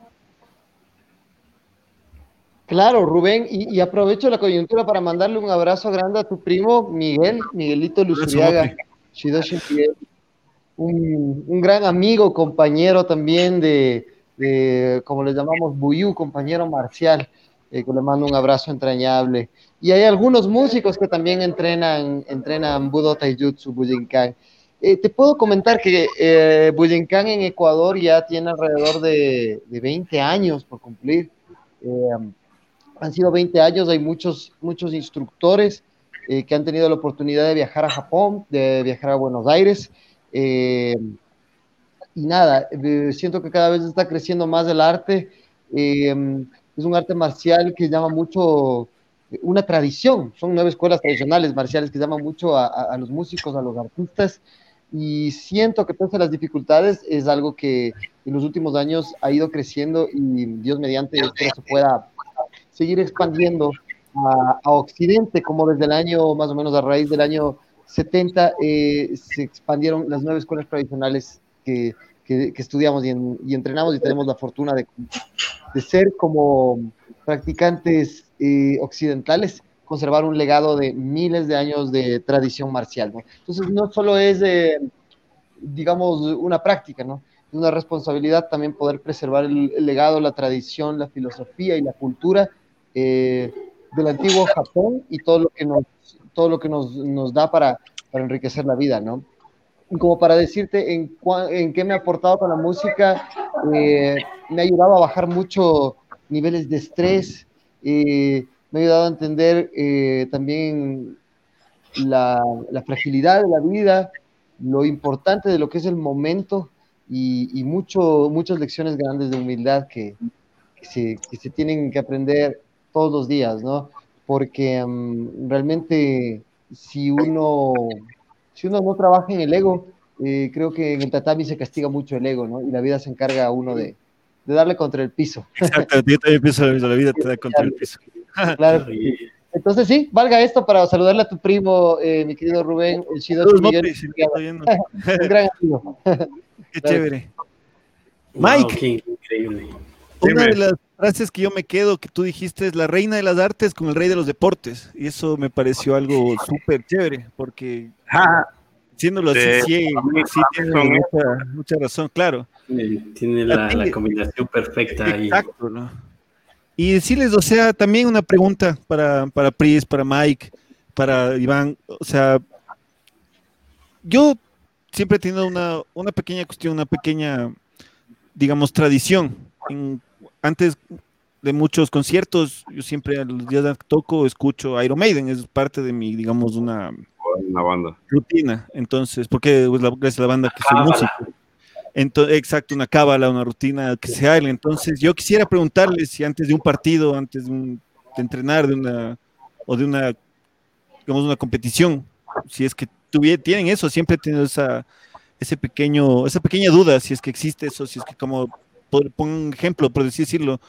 Claro, Rubén, y, aprovecho la coyuntura para mandarle un abrazo grande a tu primo Miguel, Miguelito Luzuriaga, un, un gran amigo, compañero también de, como le llamamos, Buyu, compañero marcial, eh, que le mando un abrazo entrañable. Y hay algunos músicos que también entrenan, entrenan Budo Taijutsu, Bujinkan. Eh, te puedo comentar que eh, Bujinkan en Ecuador ya tiene alrededor de, de 20 años por cumplir. Eh, han sido 20 años, hay muchos, muchos instructores que han tenido la oportunidad de viajar a Japón, de viajar a Buenos Aires y nada, eh, siento que cada vez está creciendo más el arte. Em, es un arte marcial que llama mucho, una tradición, son nueve escuelas tradicionales marciales que llaman mucho a, los músicos, a los artistas. y siento que pese a las dificultades es algo que en los últimos años ha ido creciendo y Dios mediante espero se pueda seguir expandiendo a, Occidente, como desde el año, más o menos a raíz del año 70, eh, se expandieron las nueve escuelas tradicionales que, que, estudiamos y, y, entrenamos y tenemos la fortuna de, de ser como practicantes eh, occidentales conservar un legado de miles de años de tradición marcial. ¿no? Entonces, no solo es, digamos, una práctica, ¿no? es una responsabilidad también poder preservar el, legado, la tradición, la filosofía y la cultura eh, del antiguo Japón y todo lo que nos, todo lo que nos, nos da para, para, enriquecer la vida, ¿no? Como para decirte en, en qué me ha aportado con la música, eh, me ha ayudado a bajar mucho niveles de estrés, eh, me ha ayudado a entender eh, también la, fragilidad de la vida, lo importante de lo que es el momento y, mucho, muchas lecciones grandes de humildad que, se, tienen que aprender todos los días, ¿no? Porque mm, realmente si uno, si uno no trabaja en el ego, eh, creo que en el tatami se castiga mucho el ego, ¿no? Y la vida se encarga a uno de, darle contra el piso. Exacto, yo también pienso la vida te da contra el piso. [LAUGHS] Claro. Entonces sí, valga esto para saludarle a tu primo, eh, mi querido Rubén, el chido [LAUGHS] Un gran amigo. [LAUGHS] Qué chévere. Mike, increíble. Una de las frases que yo me quedo que tú dijiste es la reina de las artes con el rey de los deportes. Y eso me pareció algo súper chévere, porque siéndolo así, sí, sí, tiene mucha, razón, claro. Tiene la, la combinación perfecta ahí. Exacto, ¿no? Y decirles, o sea, también una pregunta para, para Pris, para Mike, para Iván, o sea, yo siempre he tenido una, una pequeña cuestión, una pequeña, digamos, tradición. Antes de muchos conciertos, yo siempre a los días que toco escucho Iron Maiden, es parte de mi, digamos, una, una banda. rutina. Entonces, porque es la, es la banda que soy músico. Entonces, exacto, una cábala, una rutina que se haga. Entonces, yo quisiera preguntarles si antes de un partido, antes de, entrenar de una, o de una, digamos, una competición, si es que tienen eso, siempre he tenido esa, ese pequeño, esa pequeña duda, si es que existe eso, si es que como, pongo un ejemplo, por así decirlo,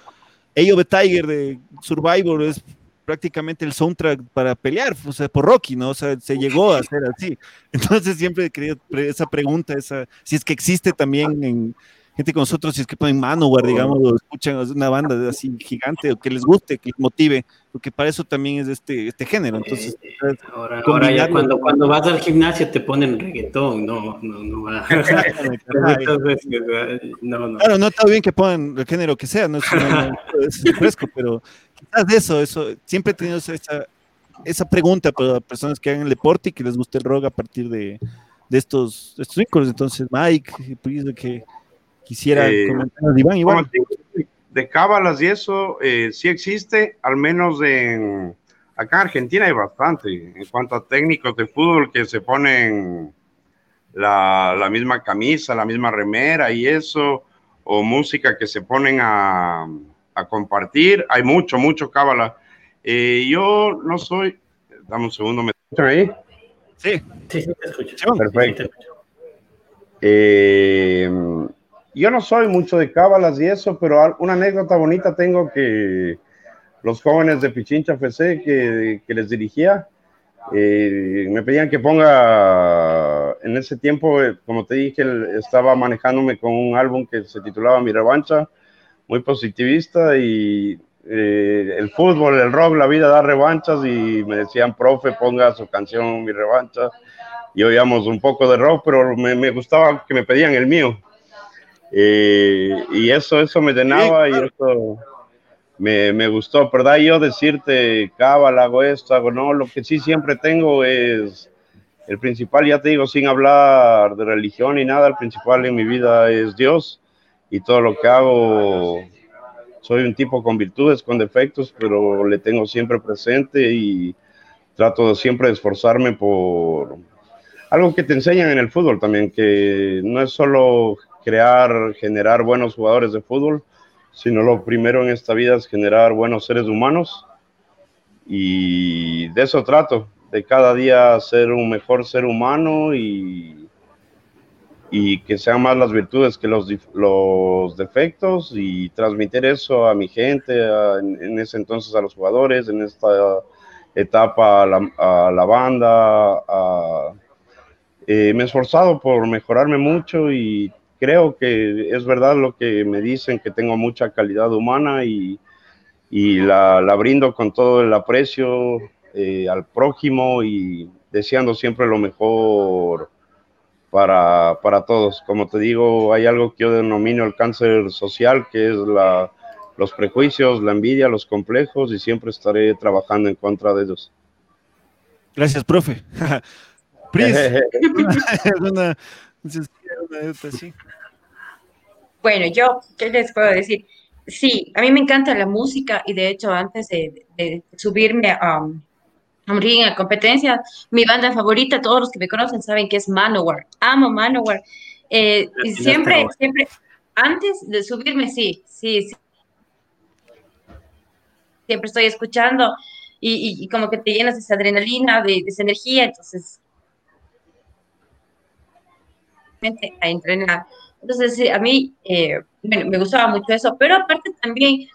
Ayo Tiger de Survivor es prácticamente el soundtrack para pelear, o sea, por Rocky, ¿no? O sea, se llegó a hacer así. [LAUGHS] Entonces siempre he querido esa pregunta, esa, si es que existe también en gente con nosotros, si es que ponen Manowar, digamos, o escuchan una banda así gigante, o que les guste, que les motive, porque para eso también es este, este género. Entonces, eh, ahora, ya cuando, cuando vas al gimnasio te ponen reggaetón, no, no, no va. [LAUGHS] no, no. Claro, no está bien que pongan el género que sea, no es, [LAUGHS] es fresco, pero quizás de eso, eso, siempre he tenido esa, esa pregunta para personas que hagan el deporte y que les guste el rock a partir de, de estos, estos vínculos. Entonces, Mike, que quisiera eh, comentar, Iván, igual. De cábalas y eso, eh, sí existe, al menos en, acá en Argentina hay bastante, en cuanto a técnicos de fútbol que se ponen la, la misma camisa, la misma remera y eso, o música que se ponen a a compartir. Hay mucho, mucho cábala. Eh, yo no soy. Dame un segundo, ¿me escuchan ahí? Sí, sí, sí te escucho. Perfecto. Eh, yo no soy mucho de cábalas y eso, pero una anécdota bonita tengo que los jóvenes de Pichincha FC que, que les dirigía, eh, me pedían que ponga, en ese tiempo, como te dije, estaba manejándome con un álbum que se titulaba Mi Revancha, muy positivista y eh, el fútbol, el rock, la vida da revanchas y me decían, profe, ponga su canción, mi revancha. Y oíamos un poco de rock, pero me, gustaba que me pedían el mío. Eh, y eso, eso me llenaba y eso me, me, gustó, ¿verdad? Yo decirte, cábala, hago esto, hago no, lo que sí siempre tengo es, el principal, ya te digo, sin hablar de religión ni nada, el principal en mi vida es Dios y todo lo que hago, soy un tipo con virtudes, con defectos, pero le tengo siempre presente y trato de siempre de esforzarme por algo que te enseñan en el fútbol también, que no es solo crear, generar buenos jugadores de fútbol, sino lo primero en esta vida es generar buenos seres humanos y de eso trato, de cada día ser un mejor ser humano y y que sean más las virtudes que los, los defectos y transmitir eso a mi gente, en, ese entonces a los jugadores, en esta etapa a la, banda. Eh, me he esforzado por mejorarme mucho y creo que es verdad lo que me dicen, que tengo mucha calidad humana y, y la, la, brindo con todo el aprecio eh, al prójimo y deseando siempre lo mejor para, para, todos. Como te digo, hay algo que yo denomino el cáncer social, que es la, los prejuicios, la envidia, los complejos, y siempre estaré trabajando en contra de ellos. Gracias, profe. [LAUGHS] [LAUGHS] [LAUGHS] Bueno, yo, ¿qué les puedo decir? Sí, a mí me encanta la música y de hecho antes de, subirme a, um, un ring a competencia, mi banda favorita, todos los que me conocen saben que es Manowar. Amo Manowar. Eh, y siempre, siempre, antes de subirme, sí, sí, sí. Siempre estoy escuchando y, como que te llenas de esa adrenalina, de, esa energía, entonces a entrenar. Entonces, a mí eh, me gustaba mucho eso, pero aparte también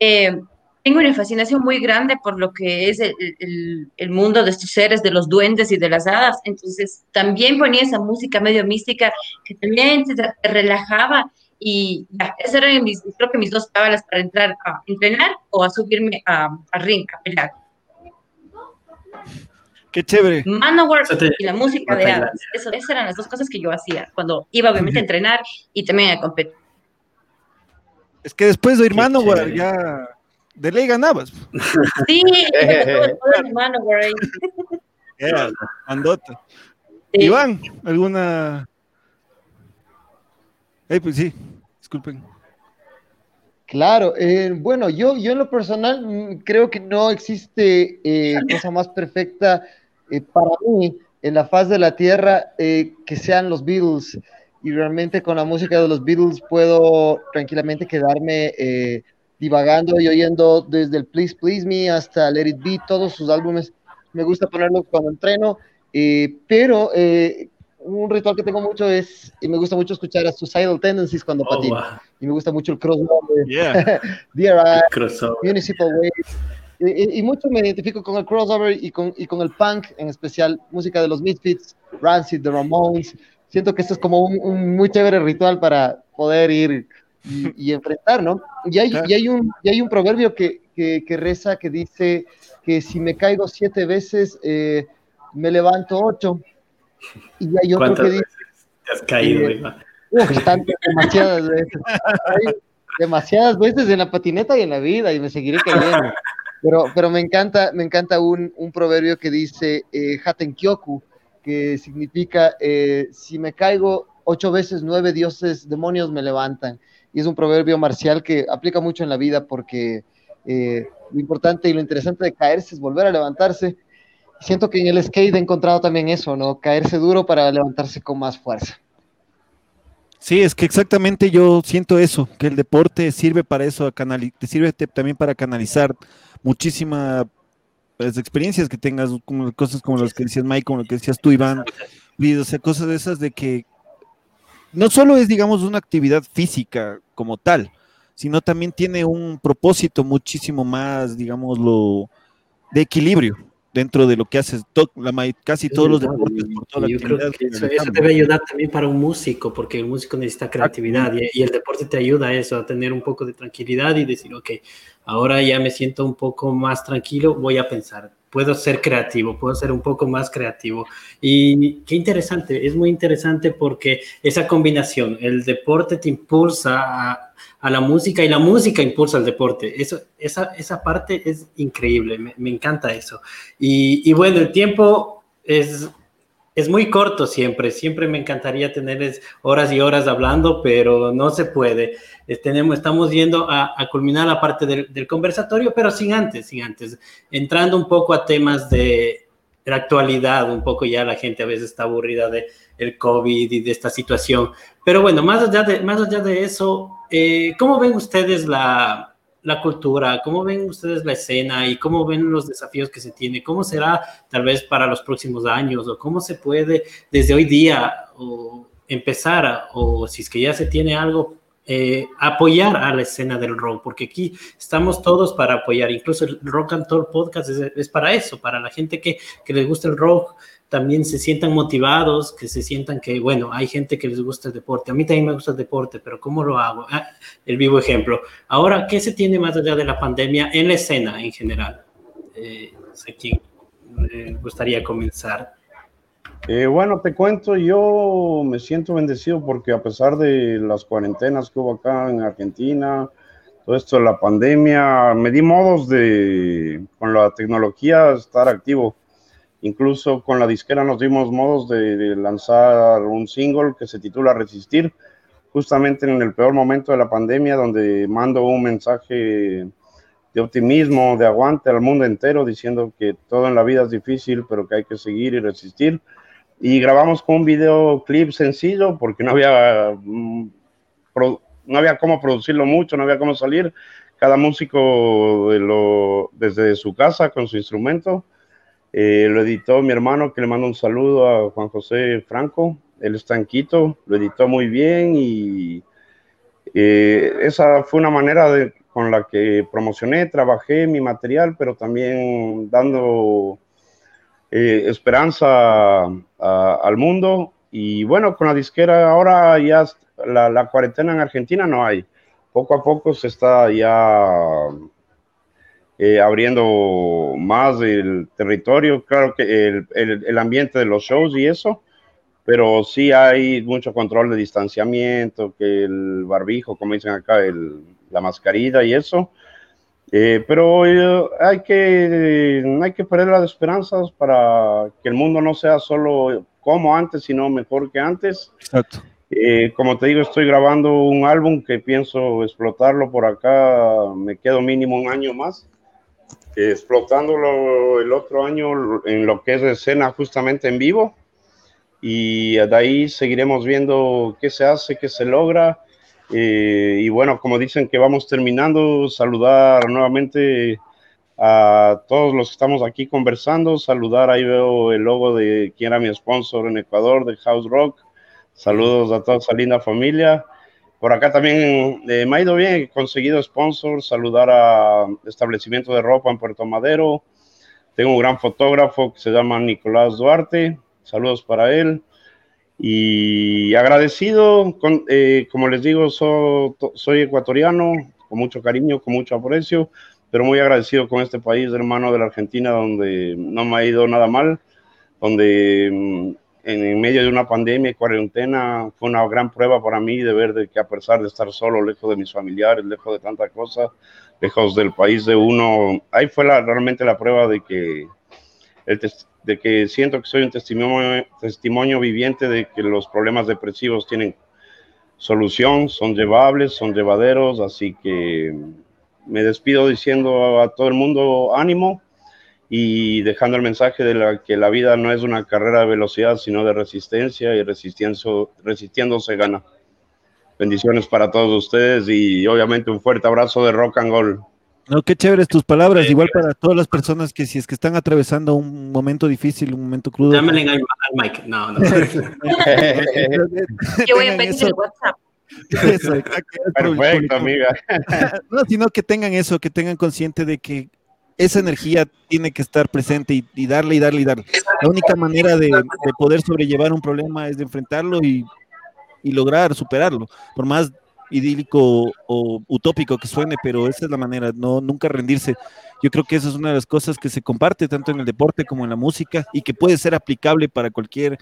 eh, tengo una fascinación muy grande por lo que es el, mundo de estos seres, de los duendes y de las hadas. Entonces, también ponía esa música medio mística que también te, relajaba. Y ya, esas eran mis, creo que mis dos tablas para entrar a entrenar o a subirme a, a ring, a pelear. Qué chévere. Manowar y la música de hadas. Eso, esas eran las dos cosas que yo hacía cuando iba obviamente a entrenar y también a competir. Es que después de ir Manowar ya de ley ganabas. Sí, [LAUGHS] todo mi mano por ahí. [LAUGHS] Era, andota. Iván, ¿alguna? Eh, pues sí, disculpen. Claro, eh, bueno, yo, yo en lo personal mm, creo que no existe eh, cosa más perfecta eh, para mí en la faz de la tierra que sean los Beatles. Y realmente con la música de los Beatles puedo tranquilamente quedarme divagando y oyendo desde el Please Please Me hasta Let It Be, todos sus álbumes. Me gusta ponerlos cuando entreno, eh, pero eh, un ritual que tengo mucho es, y me gusta mucho escuchar a Suicidal Tendencies cuando oh, patino. Y me gusta mucho el crossover, yeah. [LAUGHS] Dear Municipal Waves. Y, mucho me identifico con el crossover y con, y con el punk, en especial música de los Misfits, Rancid, The Ramones. Siento que esto es como un, un muy chévere ritual para poder ir y, enfrentar, ¿no? Y hay, y hay, un, y hay un proverbio que, que, que, reza que dice que si me caigo siete veces, eh, me levanto ocho. Y hay otro que dice... Te has caído, eh, demasiadas veces. [LAUGHS] demasiadas veces en la patineta y en la vida y me seguiré cayendo. Pero, pero me encanta, me encanta un, un proverbio que dice eh, Hatenkyoku, que significa eh, si me caigo ocho veces, nueve dioses, demonios me levantan y es un proverbio marcial que aplica mucho en la vida porque eh, lo importante y lo interesante de caerse es volver a levantarse. Siento que en el skate he encontrado también eso, ¿no? Caerse duro para levantarse con más fuerza. Sí, es que exactamente yo siento eso, que el deporte sirve para eso, te sirve también para canalizar muchísimas pues, experiencias que tengas, como cosas como las que decías Mike, como lo que decías tú, Iván, o sea, cosas de esas de que no solo es, digamos, una actividad física como tal, sino también tiene un propósito muchísimo más, digámoslo, de equilibrio dentro de lo que haces la, casi todos los deportes yo creo que eso, debe ayudar también para un músico porque el músico necesita creatividad y, y, el deporte te ayuda a eso a tener un poco de tranquilidad y decir ok ahora ya me siento un poco más tranquilo voy a pensar puedo ser creativo, puedo ser un poco más creativo. Y qué interesante, es muy interesante porque esa combinación, el deporte te impulsa a, la música y la música impulsa al deporte. Eso, esa, esa parte es increíble, me, encanta eso. Y, y, bueno, el tiempo es es muy corto siempre, siempre me encantaría tener horas y horas hablando, pero no se puede. Eh, tenemos, estamos yendo a, culminar la parte del, conversatorio, pero sin antes, sin antes, entrando un poco a temas de, la actualidad, un poco ya la gente a veces está aburrida de el COVID y de esta situación. Pero bueno, más allá de, más allá de eso, eh, ¿cómo ven ustedes la, la cultura, cómo ven ustedes la escena y cómo ven los desafíos que se tiene, cómo será tal vez para los próximos años o cómo se puede desde hoy día o empezar o si es que ya se tiene algo, eh, apoyar a la escena del rock, porque aquí estamos todos para apoyar, incluso el Rock and Talk Podcast es, para eso, para la gente que, que les gusta el rock, también se sientan motivados, que se sientan que, bueno, hay gente que les gusta el deporte, a mí también me gusta el deporte, pero ¿cómo lo hago? Ah, el vivo ejemplo. Ahora, ¿qué se tiene más allá de la pandemia en la escena en general? Eh, sé quién me gustaría comenzar. Eh, bueno, te cuento, yo me siento bendecido porque a pesar de las cuarentenas que hubo acá en Argentina, todo esto de la pandemia, me di modos de, con la tecnología, estar activo. Incluso con la disquera nos dimos modos de, lanzar un single que se titula Resistir, justamente en el peor momento de la pandemia, donde mando un mensaje de optimismo, de aguante al mundo entero, diciendo que todo en la vida es difícil, pero que hay que seguir y resistir y grabamos con un videoclip sencillo porque no había, mm, no había cómo producirlo mucho, no había cómo salir. Cada músico de lo, desde su casa con su instrumento. Eh, lo editó mi hermano, que le mando un saludo a Juan José Franco. Él está en Quito, lo editó muy bien y eh, esa fue una manera de, con la que promocioné, trabajé mi material, pero también dando eh, esperanza al mundo. Y bueno, con la disquera ahora ya la, cuarentena en Argentina no hay. Poco a poco se está ya eh, abriendo más el territorio. Claro que el, el, ambiente de los shows y eso, pero sí hay mucho control de distanciamiento, que el barbijo, como dicen acá, el, la mascarilla y eso. Eh, pero eh, hay, que, hay que perder las esperanzas para que el mundo no sea solo como antes, sino mejor que antes. Exacto. Eh, como te digo, estoy grabando un álbum que pienso explotarlo por acá, me quedo mínimo un año más, explotándolo el otro año en lo que es escena justamente en vivo. Y de ahí seguiremos viendo qué se hace, qué se logra eh, y bueno, como dicen que vamos terminando, saludar nuevamente a todos los que estamos aquí conversando, saludar, ahí veo el logo de quien era mi sponsor en Ecuador, de House Rock, saludos a toda esa linda familia. Por acá también eh, me ha ido bien, he conseguido sponsor, saludar a establecimiento de ropa en Puerto Madero. Tengo un gran fotógrafo que se llama Nicolás Duarte, saludos para él. Y agradecido, con, eh, como les digo, soy ecuatoriano, con mucho cariño, con mucho aprecio, pero muy agradecido con este país, hermano de la Argentina, donde no me ha ido nada mal, donde mm, en, medio de una pandemia y cuarentena fue una gran prueba para mí de ver de que a pesar de estar solo, lejos de mis familiares, lejos de tanta cosa, lejos del país de uno, ahí fue la, realmente la prueba de que el, de que siento que soy un testimonio, testimonio viviente de que los problemas depresivos tienen solución, son llevables, son llevaderos, así que me despido diciendo a, todo el mundo ánimo y dejando el mensaje de la, que la vida no es una carrera de velocidad, sino de resistencia y resistiendo, resistiendo se gana. Bendiciones para todos ustedes y obviamente un fuerte abrazo de rock and roll. No, qué chéveres tus palabras, igual para todas las personas que si es que están atravesando un momento difícil, un momento crudo. Llámenle al, Mike, no, no. [LAUGHS] [LAUGHS] Yo voy a pedir el WhatsApp. Eso, Perfecto, amiga. [LAUGHS] No, sino que tengan eso, que tengan consciente de que esa energía tiene que estar presente y, darle y darle y darle. La única manera de, de, poder sobrellevar un problema es de enfrentarlo y, y lograr superarlo. Por más idílico o utópico que suene, pero esa es la manera, no nunca rendirse. Yo creo que esa es una de las cosas que se comparte tanto en el deporte como en la música y que puede ser aplicable para cualquier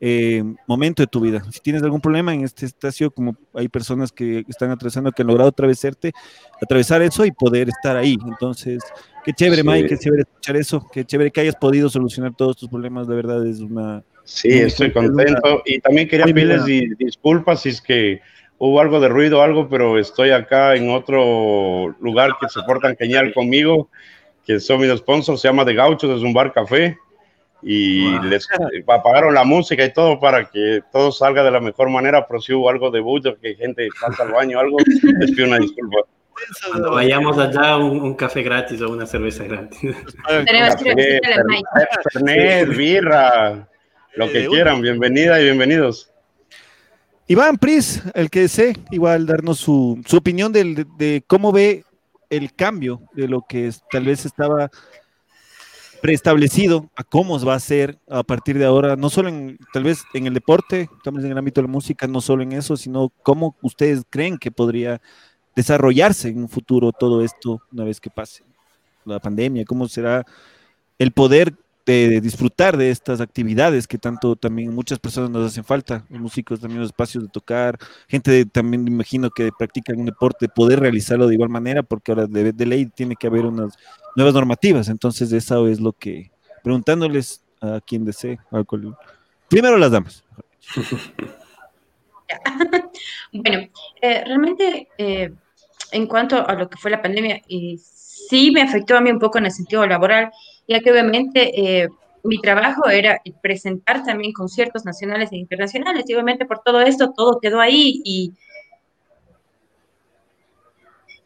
eh, momento de tu vida. Si tienes algún problema en este estacio, como hay personas que están atravesando, que han logrado atravesarte, atravesar eso y poder estar ahí. Entonces, qué chévere, Mike, qué chévere escuchar eso, qué chévere que hayas podido solucionar todos tus problemas, de verdad es una... Sí, estoy contento. y también quería pedirles disculpas si es que hubo algo de ruido, algo, pero estoy acá en otro lugar que se portan genial conmigo, que son mis sponsors, se llama The Gauchos, es un bar café, y les apagaron la música y todo para que todo salga de la mejor manera, pero si hubo algo de bullo, que gente pasa al baño, algo, les pido una disculpa. Cuando vayamos allá, un, café gratis o una cerveza gratis. Tenemos que birra, lo que quieran, bienvenida y bienvenidos. Iván Pris, el que desee, igual darnos su, opinión de, cómo ve el cambio de lo que tal vez estaba preestablecido a cómo va a ser a partir de ahora, no solo en, tal vez en el deporte, estamos en el ámbito de la música, no solo en eso, sino cómo ustedes creen que podría desarrollarse en un futuro todo esto una vez que pase la pandemia, cómo será el poder de disfrutar de estas actividades que tanto también muchas personas nos hacen falta, músicos también los espacios de tocar, gente también me imagino que practican un deporte, poder realizarlo de igual manera, porque ahora de, ley tiene que haber unas nuevas normativas, entonces eso es lo que, preguntándoles a quien desee, primero las damas. [LAUGHS] [LAUGHS] bueno, eh, realmente eh, en cuanto a lo que fue la pandemia, sí me afectó a mí un poco en el sentido laboral, ya que obviamente eh, mi trabajo era presentar también conciertos nacionales e internacionales, y obviamente por todo esto todo quedó ahí y,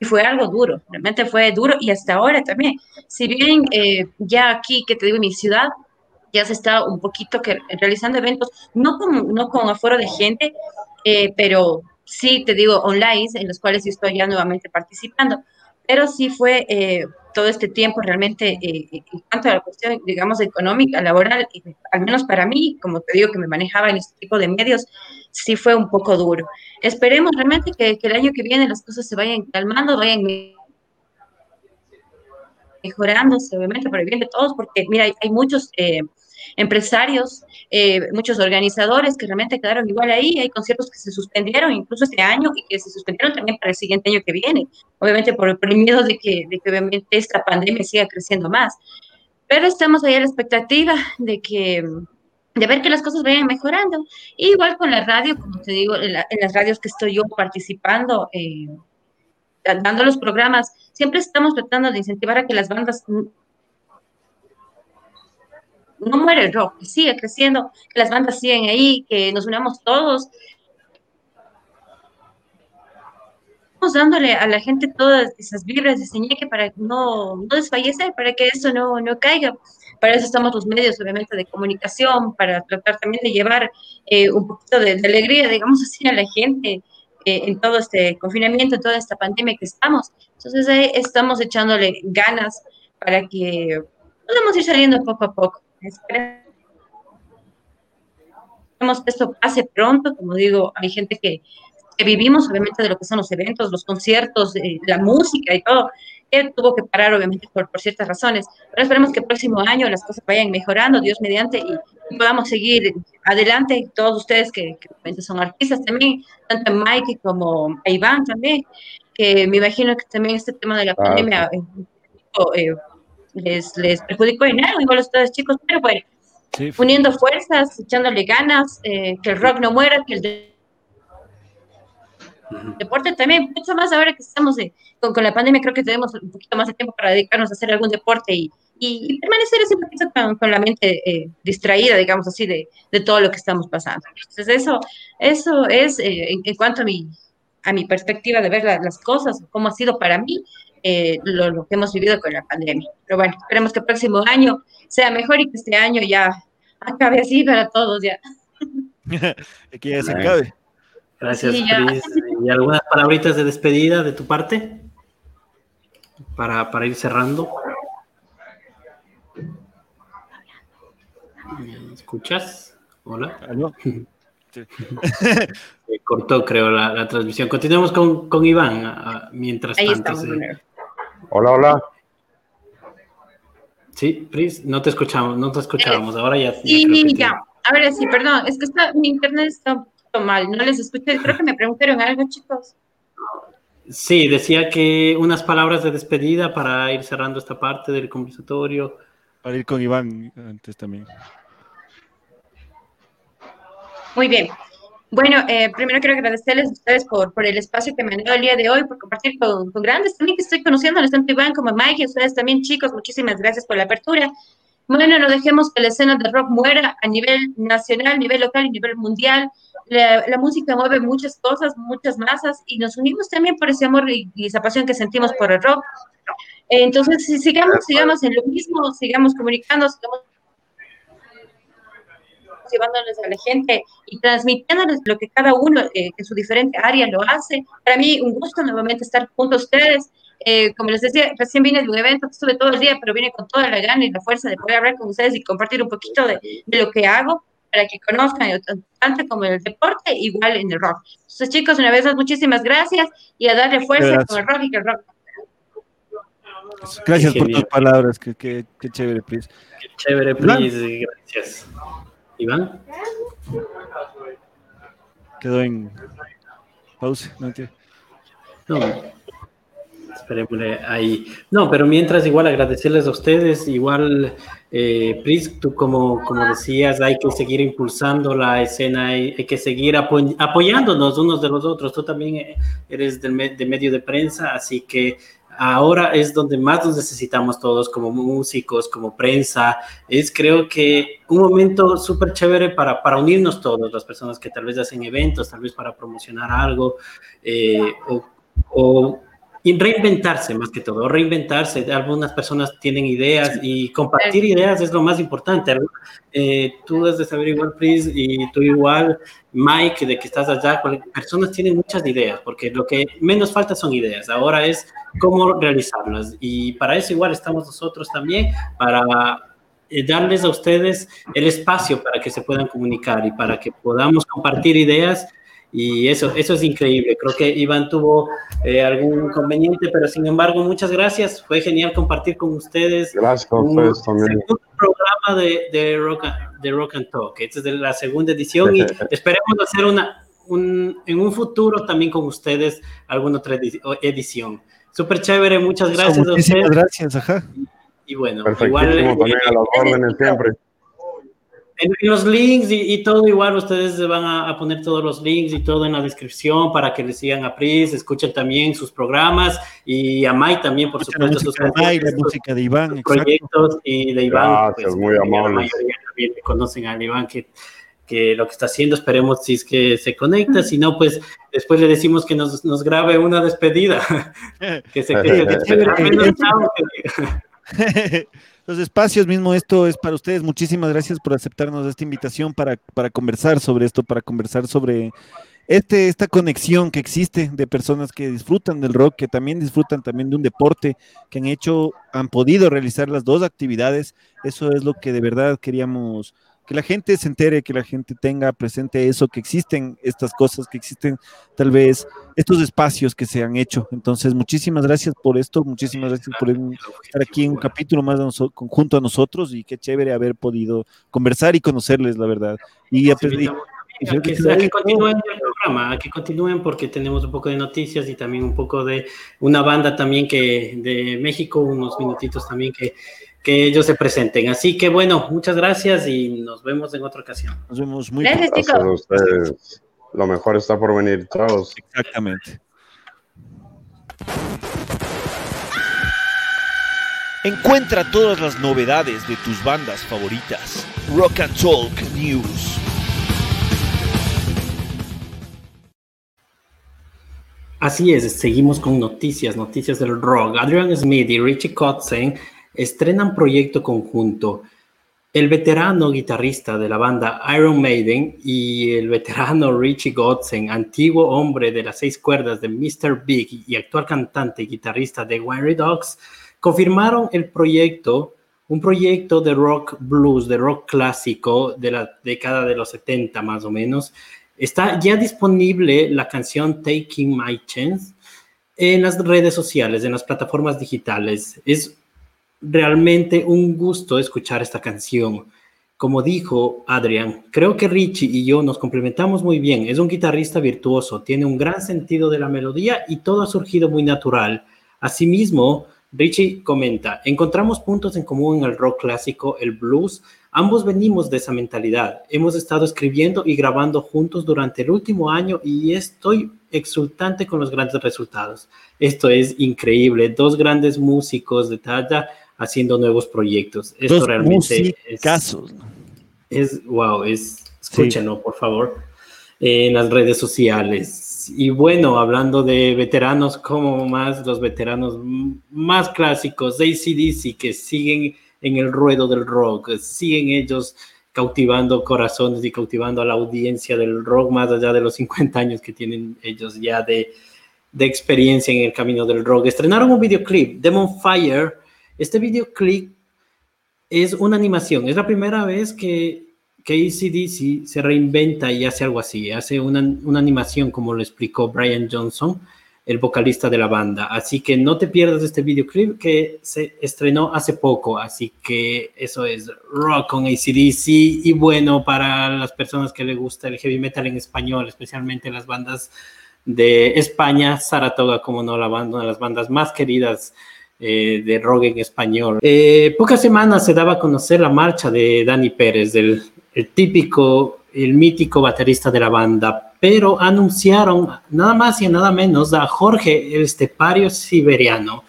fue algo duro, realmente fue duro y hasta ahora también. Si bien ya aquí, que te digo, mi ciudad, ya se está un poquito que, realizando eventos, no con, no con aforo de gente, eh, pero sí, te digo, online, en los cuales yo estoy ya nuevamente participando pero sí fue eh, todo este tiempo realmente, eh, en cuanto a la cuestión, digamos, económica, laboral, al menos para mí, como te digo, que me manejaba en este tipo de medios, sí fue un poco duro. Esperemos realmente que, que el año que viene las cosas se vayan calmando, vayan mejorándose, obviamente, por el bien de todos, porque, mira, hay, muchos... Eh, empresarios, eh, muchos organizadores que realmente quedaron igual ahí. Hay conciertos que se suspendieron incluso este año y que se suspendieron también para el siguiente año que viene, obviamente por, el miedo de que, de que obviamente esta pandemia siga creciendo más. Pero estamos ahí a la expectativa de que de ver que las cosas vayan mejorando. igual con la radio, como te digo, en, las radios que estoy yo participando, eh, dando los programas, siempre estamos tratando de incentivar a que las bandas no muere el rock, que sigue creciendo, que las bandas siguen ahí, que nos unamos todos. Estamos dándole a la gente todas esas vibras de señal para no, no desfallecer, para que eso no, no caiga. Para eso estamos los medios, obviamente, de comunicación, para tratar también de llevar eh, un poquito de, alegría, digamos así, a la gente eh, en todo este confinamiento, en toda esta pandemia que estamos. Entonces, ahí estamos echándole ganas para que podamos ir saliendo poco a poco. Esperemos que esto pase pronto, como digo, hay gente que, vivimos obviamente de lo que son los eventos, los conciertos, eh, la música y todo, que tuvo que parar obviamente por, ciertas razones, pero esperemos que el próximo año las cosas vayan mejorando, Dios mediante, y, podamos seguir adelante, todos ustedes que, son artistas también, tanto Mike como Iván también, que me imagino que también este tema de la pandemia eh, les, les perjudicó en algo, igual a ustedes chicos, pero bueno, uniendo fuerzas, echándole ganas, eh, que el rock no muera, que el deporte también, mucho más ahora que estamos con, con, la pandemia, creo que tenemos un poquito más de tiempo para dedicarnos a hacer algún deporte y, y, permanecer ese poquito con, con la mente eh, distraída, digamos así, de, de, todo lo que estamos pasando. Entonces, eso, eso es eh, en, cuanto a mi, a mi perspectiva de ver las cosas, cómo ha sido para mí, eh, lo, que hemos vivido con la pandemia. Pero bueno, esperemos que el próximo año sea mejor y que este año ya acabe así para todos ya. [LAUGHS] que ya se acabe. Gracias, Cris. ¿Y algunas palabritas de despedida de tu parte? Para, para ir cerrando. ¿Escuchas? Hola. [LAUGHS] cortó, creo, la, transmisión. Continuamos con, con Iván mientras Ahí tanto. Hola, hola. Sí, Pris, no te escuchamos, no te escuchábamos, ahora ya. Sí, ya, ahora sí, perdón, es que está, mi internet está un poquito mal, no les escuché, creo que me preguntaron algo, chicos. Sí, decía que unas palabras de despedida para ir cerrando esta parte del conversatorio. Para ir con Iván antes también. Muy bien. Bueno, eh, primero quiero agradecerles a ustedes por, por el espacio que me han dado el día de hoy, por compartir con, con grandes también que estoy conociendo, tanto Iván como Mike, y ustedes también, chicos, muchísimas gracias por la apertura. Bueno, no dejemos que la escena de rock muera a nivel nacional, a nivel local y a nivel mundial. La, música mueve muchas cosas, muchas masas, y nos unimos también por ese amor y, esa pasión que sentimos por el rock. Entonces, si sigamos, sigamos en lo mismo, sigamos comunicando, sigamos llevándoles a la gente y transmitiéndoles lo que cada uno eh, en su diferente área lo hace. Para mí, un gusto nuevamente estar junto a ustedes. Eh, como les decía, recién vine de un evento, estuve todo el día, pero vine con toda la gana y la fuerza de poder hablar con ustedes y compartir un poquito de, de lo que hago para que conozcan tanto como el deporte, igual en el rock. Entonces, chicos, una vez más, muchísimas gracias y a darle fuerza con el rock y que el rock Gracias por tus palabras, que, que, que chévere, please. Qué chévere, please, gracias. Iván. Quedó en pausa, no No, esperémosle ahí. No, pero mientras igual agradecerles a ustedes, igual, eh, Pris, tú como, como decías, hay que seguir impulsando la escena, hay, hay que seguir apoyándonos unos de los otros. Tú también eres del de medio de prensa, así que ahora es donde más nos necesitamos todos como músicos, como prensa. Es creo que un momento súper chévere para, para unirnos todos, las personas que tal vez hacen eventos, tal vez para promocionar algo eh, o, y reinventarse más que todo, reinventarse. Algunas personas tienen ideas y compartir ideas es lo más importante. Eh, tú desde saber igual, Pris, y tú igual, Mike, de que estás allá, personas tienen muchas ideas, porque lo que menos falta son ideas. Ahora es cómo realizarlas. Y para eso igual estamos nosotros también, para eh, darles a ustedes el espacio para que se puedan comunicar y para que podamos compartir ideas y eso, eso es increíble. Creo que Iván tuvo eh, algún inconveniente, pero sin embargo, muchas gracias. Fue genial compartir con ustedes. Gracias a ustedes también. Un programa de, de, rock, de Rock and Talk. Esta es de la segunda edición y [LAUGHS] esperemos hacer una, un, en un futuro también con ustedes alguna otra edición. Súper chévere, muchas gracias a ustedes. gracias, ajá. Y, bueno, igual. También a las órdenes siempre. En, los links y, todo igual, ustedes van a, poner todos los links y todo en la descripción para que le sigan a Pris, escuchen también sus programas y a Mike también, por supuesto, sus de Mike, la música de Iván, proyectos y de Iván. Gracias, pues, muy amable. La mayoría también conocen a Iván que, que lo que está haciendo, esperemos si es que se conecta, si no, pues después le decimos que nos, nos grabe una despedida. [LAUGHS] que se quede. [LAUGHS] [LAUGHS] los espacios mismo, esto es para ustedes. Muchísimas gracias por aceptarnos esta invitación para, para conversar sobre esto, para conversar sobre este, esta conexión que existe de personas que disfrutan del rock, que también disfrutan también de un deporte, que han hecho, han podido realizar las dos actividades. Eso es lo que de verdad queríamos que la gente se entere, que la gente tenga presente eso, que existen estas cosas, que existen tal vez estos espacios que se han hecho. Entonces, muchísimas gracias por esto, muchísimas gracias por estar aquí en un capítulo más de nosotros, junto a nosotros y qué chévere haber podido conversar y conocerles, la verdad. Y, sí, y, que, continúen el programa, que continúen porque tenemos un poco de noticias y también un poco de una banda también que de México, unos minutitos también que que ellos se presenten. Así que bueno, muchas gracias y nos vemos en otra ocasión. Nos vemos muy gracias, chicos. Lo mejor está por venir todos. Exactamente. Encuentra todas las novedades de tus bandas favoritas. Rock and Talk News. Así es, seguimos con noticias, noticias del rock. Adrian Smith y Richie Kotzen estrenan proyecto conjunto. El veterano guitarrista de la banda Iron Maiden y el veterano Richie Godsen, antiguo hombre de las seis cuerdas de Mr. Big y actual cantante y guitarrista de Wiry Dogs, confirmaron el proyecto, un proyecto de rock blues, de rock clásico de la década de los 70 más o menos. Está ya disponible la canción Taking My Chance en las redes sociales, en las plataformas digitales. Es realmente un gusto escuchar esta canción. Como dijo Adrián, creo que Richie y yo nos complementamos muy bien. Es un guitarrista virtuoso, tiene un gran sentido de la melodía y todo ha surgido muy natural. Asimismo, Richie comenta, encontramos puntos en común en el rock clásico, el blues. Ambos venimos de esa mentalidad. Hemos estado escribiendo y grabando juntos durante el último año y estoy exultante con los grandes resultados. Esto es increíble. Dos grandes músicos de talla haciendo nuevos proyectos. Esto realmente es, es wow, es escúchenlo por favor en las redes sociales. Y bueno, hablando de veteranos, como más los veteranos más clásicos de ACDC que siguen en el ruedo del rock, siguen ellos cautivando corazones y cautivando a la audiencia del rock más allá de los 50 años que tienen ellos ya de, de experiencia en el camino del rock. Estrenaron un videoclip, Demon Fire. Este videoclip es una animación. Es la primera vez que, que ACDC se reinventa y hace algo así. Hace una, animación, como lo explicó Brian Johnson el vocalista de la banda. Así que no te pierdas este videoclip que se estrenó hace poco. Así que eso es rock con ACDC y bueno para las personas que les gusta el heavy metal en español, especialmente las bandas de España, Saratoga, como no, la banda, una de las bandas más queridas eh, de rock en español. Eh, pocas semanas se daba a conocer la marcha de Dani Pérez, del el típico, el mítico baterista de la banda, pero anunciaron nada más y nada menos a Jorge el Estepario Siberiano.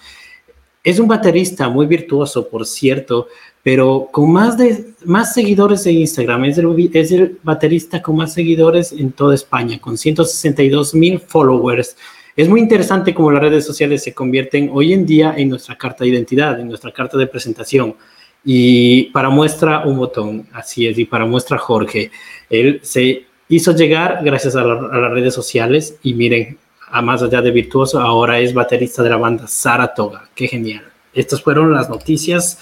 Es un baterista muy virtuoso, por cierto, pero con más, de, más seguidores en Instagram. Es el, es el baterista con más seguidores en toda España, con 162 mil followers. Es muy interesante cómo las redes sociales se convierten hoy en día en nuestra carta de identidad, en nuestra carta de presentación. Y para muestra un botón, así es, y para muestra Jorge, él se hizo llegar gracias a, las redes sociales y miren, a más allá de virtuoso, ahora es baterista de la banda Saratoga. Qué genial. Estas fueron las noticias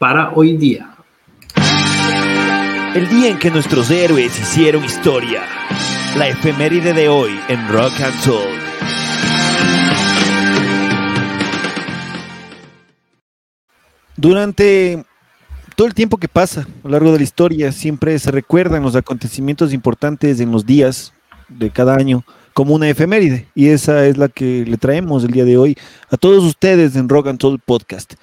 para hoy día. El día en que nuestros héroes hicieron historia. La efeméride de hoy en Rock and Soul. Durante todo el tiempo que pasa a lo largo de la historia siempre se recuerdan los acontecimientos importantes en los días de cada año como una efeméride y esa es la que le traemos el día de hoy a todos ustedes en Rock and Soul Podcast.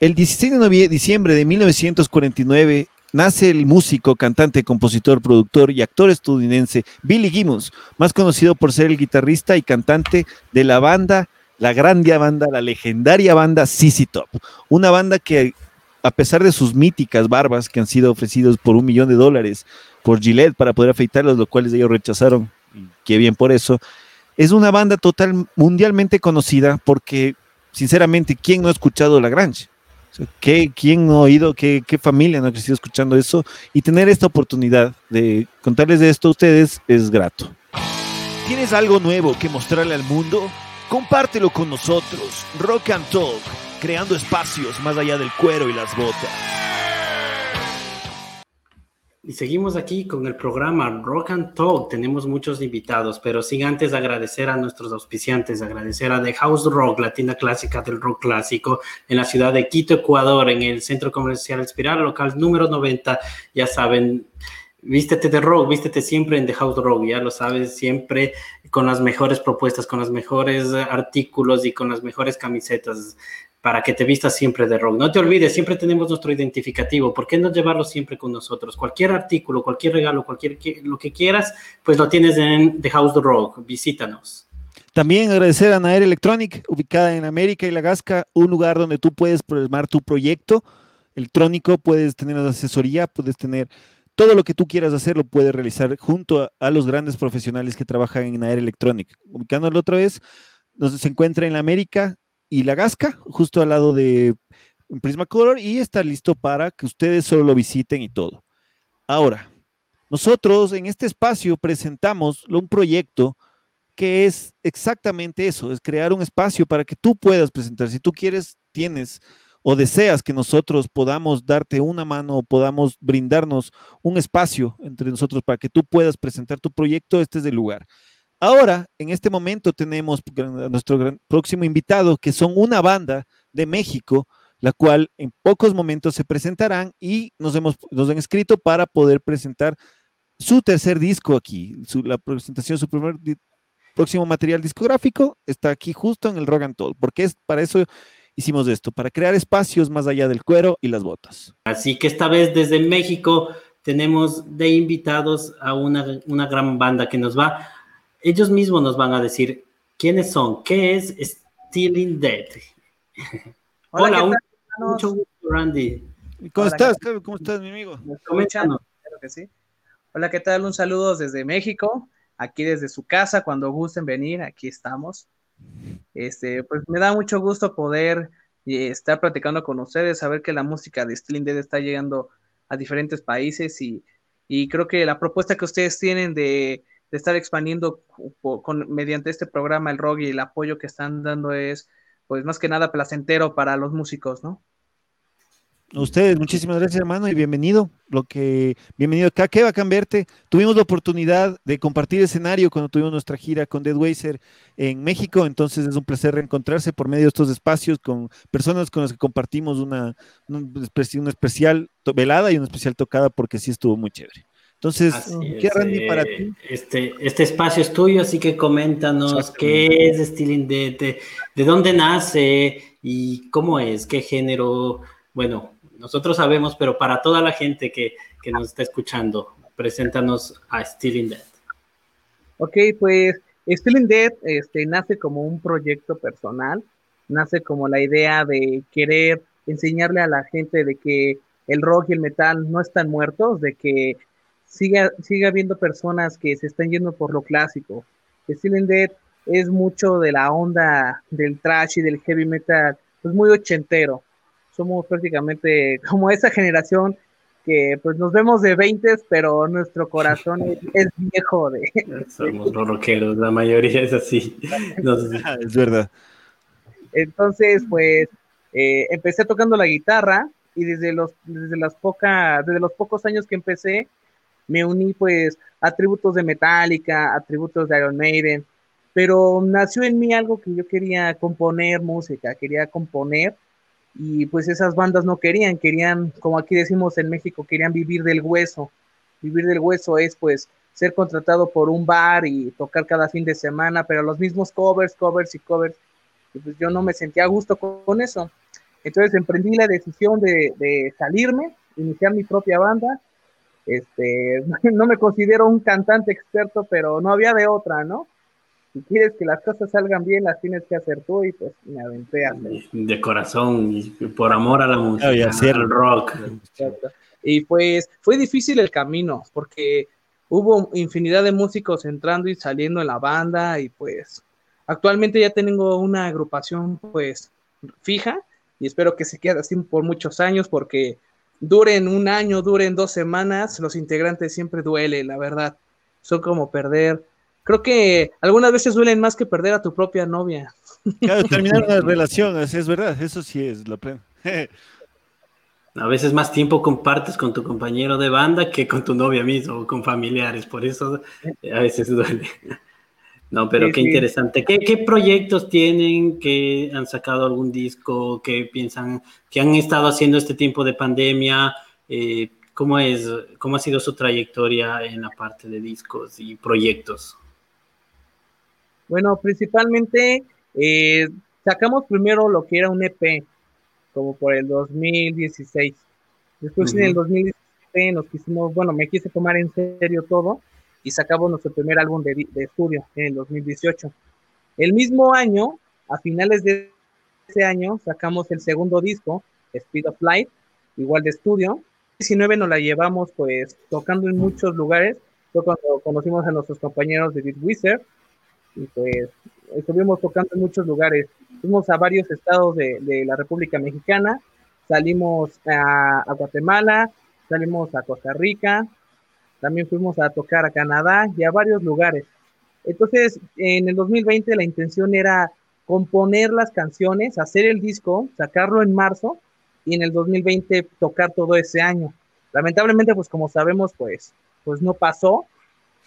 El 16 de diciembre de 1949 nace el músico, cantante, compositor, productor y actor estadounidense Billy Gibbons, más conocido por ser el guitarrista y cantante de la banda, la grande banda, la legendaria banda CC Top, una banda que a pesar de sus míticas barbas que han sido ofrecidos por un millón de dólares por Gillette para poder afeitarlos, lo cuales ellos rechazaron, y qué bien por eso, es una banda total mundialmente conocida porque, sinceramente, ¿quién no ha escuchado La Grange? ¿Qué, ¿Quién no ha oído? ¿Qué, ¿Qué familia no ha crecido escuchando eso? Y tener esta oportunidad de contarles de esto a ustedes es grato. ¿Tienes algo nuevo que mostrarle al mundo? Compártelo con nosotros. Rock and Talk creando espacios más allá del cuero y las botas. Y seguimos aquí con el programa Rock and Talk. Tenemos muchos invitados, pero sin antes agradecer a nuestros auspiciantes, agradecer a The House Rock, la tienda clásica del rock clásico, en la ciudad de Quito, Ecuador, en el centro comercial Espiral, local número 90. Ya saben, vístete de rock, vístete siempre en The House Rock, ya lo sabes, siempre con las mejores propuestas, con los mejores artículos y con las mejores camisetas para que te vistas siempre de rock. No te olvides, siempre tenemos nuestro identificativo. ¿Por qué no llevarlo siempre con nosotros? Cualquier artículo, cualquier regalo, cualquier lo que quieras, pues lo tienes en The House Rock. Visítanos. También agradecer a Naer Electronic, ubicada en América y La Gasca, un lugar donde tú puedes programar tu proyecto electrónico, puedes tener asesoría, puedes tener todo lo que tú quieras hacer, lo puedes realizar junto a, los grandes profesionales que trabajan en Naer Electronic. Ubicándolo otra vez, nos, se encuentra en la América, y la Gasca, justo al lado de Prismacolor, y está listo para que ustedes solo lo visiten y todo. Ahora, nosotros en este espacio presentamos un proyecto que es exactamente eso, es crear un espacio para que tú puedas presentar. Si tú quieres, tienes o deseas que nosotros podamos darte una mano o podamos brindarnos un espacio entre nosotros para que tú puedas presentar tu proyecto, este es el lugar. Ahora, en este momento tenemos a nuestro próximo invitado, que son una banda de México, la cual en pocos momentos se presentarán y nos, hemos, nos han escrito para poder presentar su tercer disco aquí, su, la presentación, su primer próximo material discográfico está aquí justo en el Rock and Toll, porque es para eso hicimos esto, para crear espacios más allá del cuero y las botas. Así que esta vez desde México tenemos de invitados a una, una gran banda que nos va ellos mismos nos van a decir quiénes son, qué es Stealing Dead. Hola, mucho gusto, Randy. ¿Cómo estás? ¿Cómo estás, mi amigo? Claro que sí. Hola, ¿qué tal? Un saludo desde México, aquí desde su casa, cuando gusten venir, aquí estamos. Este, pues me da mucho gusto poder eh, estar platicando con ustedes, saber que la música de Stealing Dead está llegando a diferentes países y, y creo que la propuesta que ustedes tienen de, de estar expandiendo con, mediante este programa el rock y el apoyo que están dando es pues más que nada placentero para los músicos, ¿no? Ustedes, muchísimas gracias, hermano, y bienvenido. Lo que, bienvenido acá, qué bacán verte. Tuvimos la oportunidad de compartir escenario cuando tuvimos nuestra gira con Dead Wazer en México, entonces es un placer reencontrarse por medio de estos espacios con personas con las que compartimos una, una especial velada y una especial tocada, porque sí estuvo muy chévere. Entonces, ¿qué Randy para eh, ti? Este, este espacio es tuyo, así que coméntanos qué es Stealing Dead, de, de dónde nace y cómo es, qué género, bueno, nosotros sabemos, pero para toda la gente que, que nos está escuchando, preséntanos a Stealing Dead. Ok, pues Stealing Dead este, nace como un proyecto personal, nace como la idea de querer enseñarle a la gente de que el rock y el metal no están muertos, de que siga, siga habiendo personas que se están yendo por lo clásico. Stealing Dead es mucho de la onda del trash y del heavy metal, pues muy ochentero somos prácticamente [LAUGHS] como esa generación que pues nos vemos de 20, pero nuestro corazón es, [LAUGHS] viejo de... Somos rockeros, la mayoría es así. [LAUGHS] es verdad. Entonces, pues, eh, empecé tocando la guitarra y desde los, desde, las pocas, desde los pocos años que empecé, me uní pues a tributos de Metallica, a tributos de Iron Maiden, pero nació en mí algo que yo quería componer música, quería componer y pues esas bandas no querían, querían, como aquí decimos en México, querían vivir del hueso. Vivir del hueso es pues ser contratado por un bar y tocar cada fin de semana, pero los mismos covers, covers y covers. Pues yo no me sentía a gusto con, eso. Entonces emprendí la decisión de, de, salirme, iniciar mi propia banda. Este, [LAUGHS] no me considero un cantante experto, pero no había de otra, ¿no? Si quieres que las cosas salgan bien, las tienes que hacer tú y pues me aventé a De corazón y por amor a la música, y al rock. Y pues fue difícil el camino porque hubo infinidad de músicos entrando y saliendo en la banda y pues actualmente ya tengo una agrupación pues fija y espero que se quede así por muchos años porque duren un año, duren dos semanas, los integrantes siempre duele, la verdad. Son como perder creo que algunas veces duelen más que perder a tu propia novia. Claro, [LAUGHS] terminar una relación, es verdad, eso sí es lo pleno. [LAUGHS] A veces más tiempo compartes con tu compañero de banda que con tu novia mismo o con familiares, por eso a veces duele. [LAUGHS] No, pero qué interesante. ¿Qué, proyectos tienen? ¿Que han sacado algún disco? ¿Qué piensan? ¿Que han estado haciendo este tiempo de pandemia? Eh, ¿Cómo es? ¿Cómo ha sido su trayectoria en la parte de discos y proyectos? Bueno, principalmente eh, sacamos primero lo que era un EP, como por el 2016. Después en el 2017 nos quisimos, bueno, me quise tomar en serio todo y sacamos nuestro primer álbum de, estudio en el 2018. El mismo año, a finales de ese año, sacamos el segundo disco, Speed of Light, igual de estudio. 19 nos la llevamos pues tocando en muchos lugares. Fue cuando conocimos a nuestros compañeros de Beat Wizard, y pues estuvimos tocando en muchos lugares. Fuimos a varios estados de, la República Mexicana, salimos a, a, Guatemala, salimos a Costa Rica, también fuimos a tocar a Canadá y a varios lugares. Entonces, en el 2020 la intención era componer las canciones, hacer el disco, sacarlo en marzo y en el 2020 tocar todo ese año. Lamentablemente, pues como sabemos, pues, pues no pasó,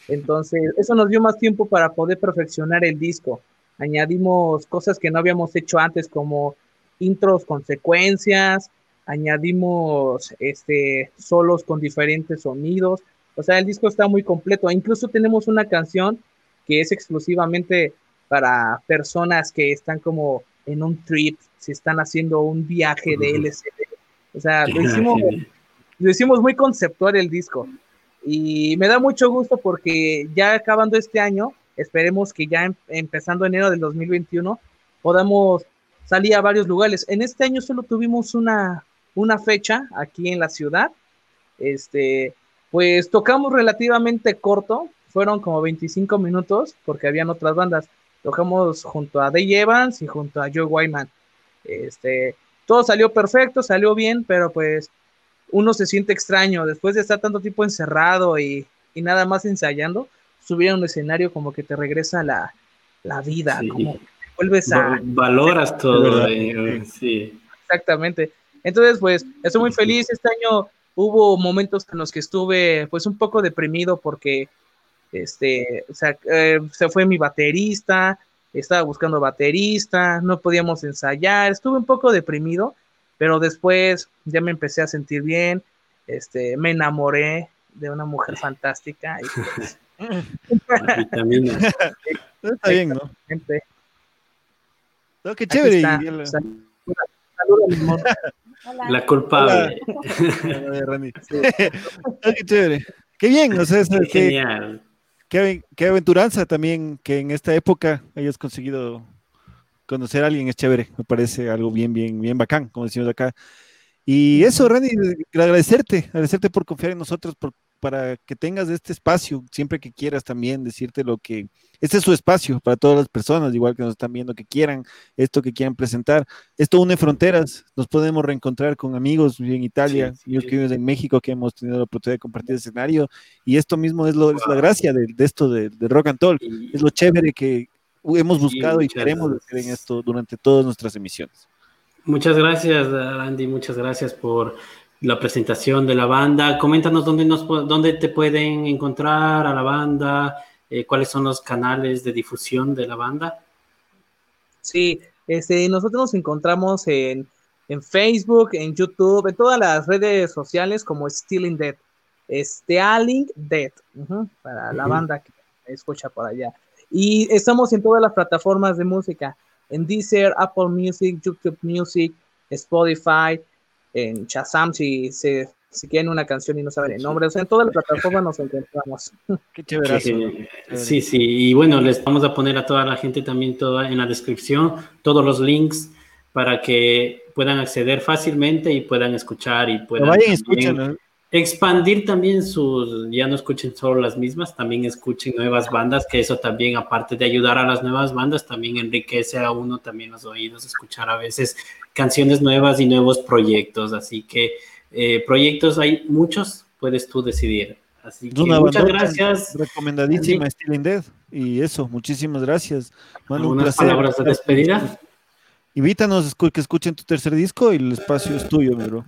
entonces, eso nos dio más tiempo para poder perfeccionar el disco. Añadimos cosas que no habíamos hecho antes, como intros con secuencias, añadimos este, solos con diferentes sonidos. O sea, el disco está muy completo. Incluso tenemos una canción que es exclusivamente para personas que están como en un trip, si están haciendo un viaje de LCD. O sea, lo [LAUGHS] hicimos, lo hicimos muy conceptual el disco. Y me da mucho gusto porque ya acabando este año, esperemos que ya em, empezando enero del 2021 podamos salir a varios lugares. En este año solo tuvimos una, una fecha aquí en la ciudad. Este, pues tocamos relativamente corto, fueron como 25 minutos porque habían otras bandas. Tocamos junto a Dave Evans y junto a Joe Wyman. Este, todo salió perfecto, salió bien, pero pues uno se siente extraño después de estar tanto tiempo encerrado y, nada más ensayando, subir a un escenario como que te regresa la, la vida, como vuelves a... Valoras todo, eh, sí. Exactamente. Entonces, pues, estoy muy feliz. Este año hubo momentos en los que estuve, pues, un poco deprimido porque, este, o sea, eh, se fue mi baterista, estaba buscando baterista, no podíamos ensayar, estuve un poco deprimido, pero después ya me empecé a sentir bien, este, me enamoré de una mujer fantástica. Y pues, [LAUGHS] Está bien, ¿no? no qué chévere. La culpable. [LAUGHS] [LAUGHS] qué chévere. Qué bien, o sea, es, qué, genial. Qué, qué, aventuranza también que en esta época hayas conseguido conocer a alguien es chévere, me parece algo bien, bien, bien bacán, como decimos acá. Y eso, Randy, agradecerte, agradecerte por confiar en nosotros, por para que tengas este espacio, siempre que quieras también decirte lo que, este es su espacio para todas las personas, igual que nos están viendo, que quieran esto que quieran presentar. Esto une fronteras, nos podemos reencontrar con amigos en Italia, amigos que viven en México, que hemos tenido la oportunidad de compartir escenario, y esto mismo es, lo, es la gracia de, esto de, Rock and Talk, es lo chévere que hemos buscado y queremos hacer en esto durante todas nuestras emisiones. Muchas gracias, Andy, muchas gracias por la presentación de la banda. Coméntanos dónde, nos, dónde te pueden encontrar a la banda, eh, cuáles son los canales de difusión de la banda. Sí, este, nosotros nos encontramos en, en Facebook, en YouTube, en todas las redes sociales como Stealing Dead. Stealing Dead, para la banda que escucha por allá. Y estamos en todas las plataformas de música, en Deezer, Apple Music, YouTube Music, Spotify, en Shazam si, se, si quieren una canción y no saben el nombre. O sea, en todas las plataformas nos encontramos. [LAUGHS] Qué chévere. Sí, sí, y bueno, les vamos a poner a toda la gente también toda en la descripción todos los links para que puedan acceder fácilmente y puedan escuchar y puedan... vayan, expandir también sus, ya no escuchen solo las mismas, también escuchen nuevas bandas, que eso también, aparte de ayudar a las nuevas bandas, también enriquece a uno también los oídos, escuchar a veces canciones nuevas y nuevos proyectos. Así que eh, proyectos hay muchos, puedes tú decidir. Así que muchas gracias. Recomendadísima, Stealing Dead. Y eso, muchísimas gracias. Unas palabras de despedida. Invítanos que escuchen tu tercer disco y el espacio es tuyo, mi bro.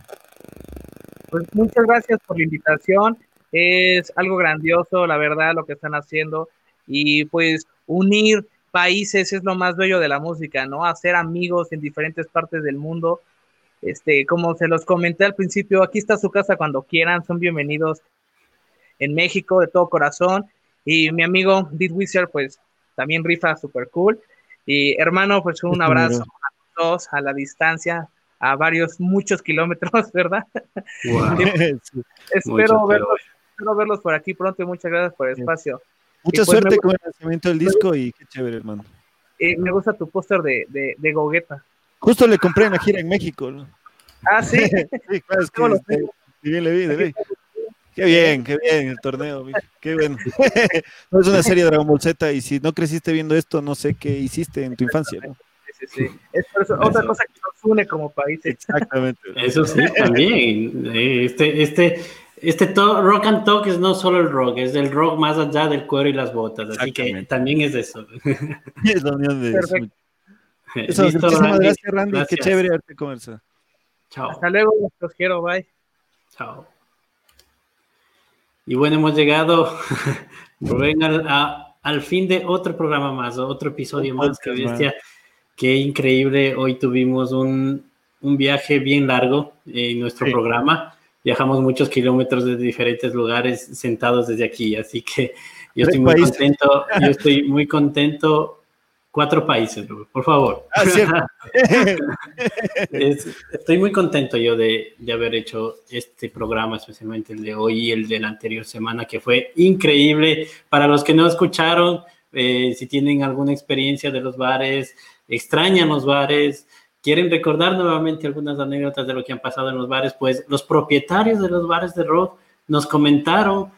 Pues muchas gracias por la invitación. Es algo grandioso, la verdad, lo que están haciendo. Y pues unir países es lo más bello de la música, ¿no? Hacer amigos en diferentes partes del mundo. Este, como se los comenté al principio, aquí está su casa cuando quieran, son bienvenidos en México de todo corazón. Y mi amigo Did Wizard, pues también rifa súper cool. Y hermano, pues un abrazo a todos a la distancia a varios, muchos kilómetros, [LAUGHS] ¿verdad? [LAUGHS] espero, verlos, espero, verlos, por aquí pronto y muchas gracias por el espacio. Mucha pues, suerte con el lanzamiento del disco y qué chévere, hermano. Eh, me gusta tu póster de, de, de, Gogueta. Justo le compré en la gira en México. ¿no? Ah, sí. [LAUGHS] sí, claro, es que este, bien le vi, le vi. Qué bien, qué bien el torneo, qué bueno. no es una serie de Dragon Ball Z y si no creciste viendo esto, no sé qué hiciste en tu infancia. ¿no? [LAUGHS] Es otra cosa que nos une como país. Exactamente. [LAUGHS] Eso sí, también. Este, este, este rock and talk es no solo el rock, es el rock más allá del cuero y las botas. Así que también es eso. [LAUGHS] Es la unión de Perfecto. eso. muchísimas gracias, Randy. Qué chévere verte conversar. Chao. Hasta luego, los quiero. Bye. Chao. Y bueno, hemos llegado, Rubén, al, al, fin de otro programa más, otro episodio más que bestia. Qué increíble. Hoy tuvimos un, un viaje bien largo en nuestro programa. Viajamos muchos kilómetros de diferentes lugares sentados desde aquí, así que yo estoy muy contento. [LAUGHS] Yo estoy muy contento. Cuatro países, por favor. Ah, [LAUGHS] [LAUGHS] estoy muy contento yo de, de, haber hecho este programa, especialmente el de hoy y el de la anterior semana, que fue increíble. Para los que no escucharon, eh, si tienen alguna experiencia de los bares, extrañan los bares, quieren recordar nuevamente algunas anécdotas de lo que han pasado en los bares, pues los propietarios de los bares de rock nos comentaron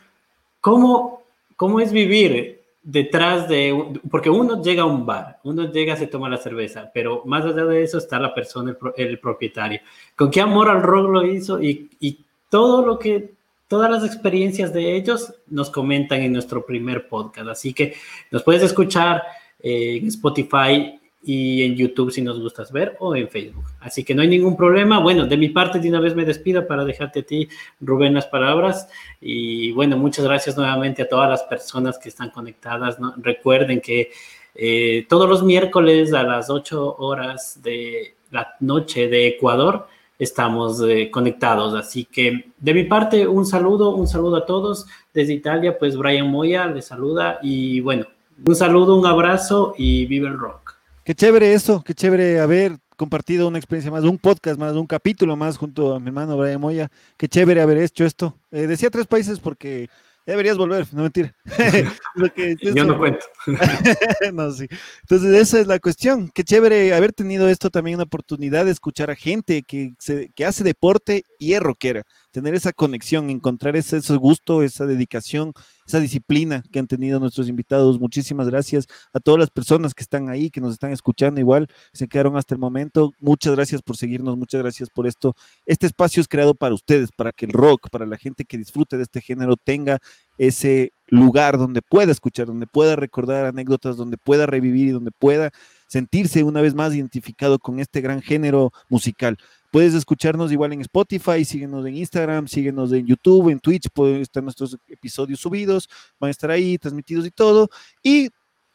cómo, cómo es vivir detrás de, porque uno llega a un bar, uno llega, se toma la cerveza, pero más allá de eso está la persona, el, propietario. Con qué amor al rock lo hizo y, y todo lo que, todas las experiencias de ellos nos comentan en nuestro primer podcast. Así que nos puedes escuchar en Spotify y en YouTube si nos gustas ver o en Facebook. Así que no hay ningún problema. Bueno, de mi parte de una vez me despido para dejarte a ti, Rubén, las palabras. Y bueno, muchas gracias nuevamente a todas las personas que están conectadas. Recuerden que eh, todos los miércoles a las 8 horas de la noche de Ecuador estamos eh, conectados. Así que de mi parte, un saludo, un saludo a todos. Desde Italia, pues Brian Moya les saluda y bueno, un saludo, un abrazo y vive el rock. Qué chévere eso, qué chévere haber compartido una experiencia más, un podcast más, un capítulo más junto a mi hermano Brian Moya. Qué chévere haber hecho esto. Eh, decía tres países porque deberías volver, no mentira. [LAUGHS] [LAUGHS] Yo no cuento. [LAUGHS] no, sí. Entonces, esa es la cuestión. Qué chévere haber tenido esto también una oportunidad de escuchar a gente que, se, que hace deporte y es rockera tener esa conexión, encontrar ese, gusto, esa dedicación, esa disciplina que han tenido nuestros invitados. Muchísimas gracias a todas las personas que están ahí, que nos están escuchando igual, se quedaron hasta el momento. Muchas gracias por seguirnos, muchas gracias por esto. Este espacio es creado para ustedes, para que el rock, para la gente que disfrute de este género tenga ese lugar donde pueda escuchar, donde pueda recordar anécdotas, donde pueda revivir y donde pueda sentirse una vez más identificado con este gran género musical. Puedes escucharnos igual en Spotify, síguenos en Instagram, síguenos en YouTube, en Twitch, pueden estar nuestros episodios subidos, van a estar ahí transmitidos y todo. Y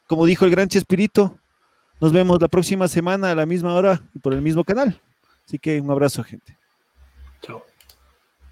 como dijo el gran Chespirito, nos vemos la próxima semana a la misma hora y por el mismo canal. Así que un abrazo, gente. Chao.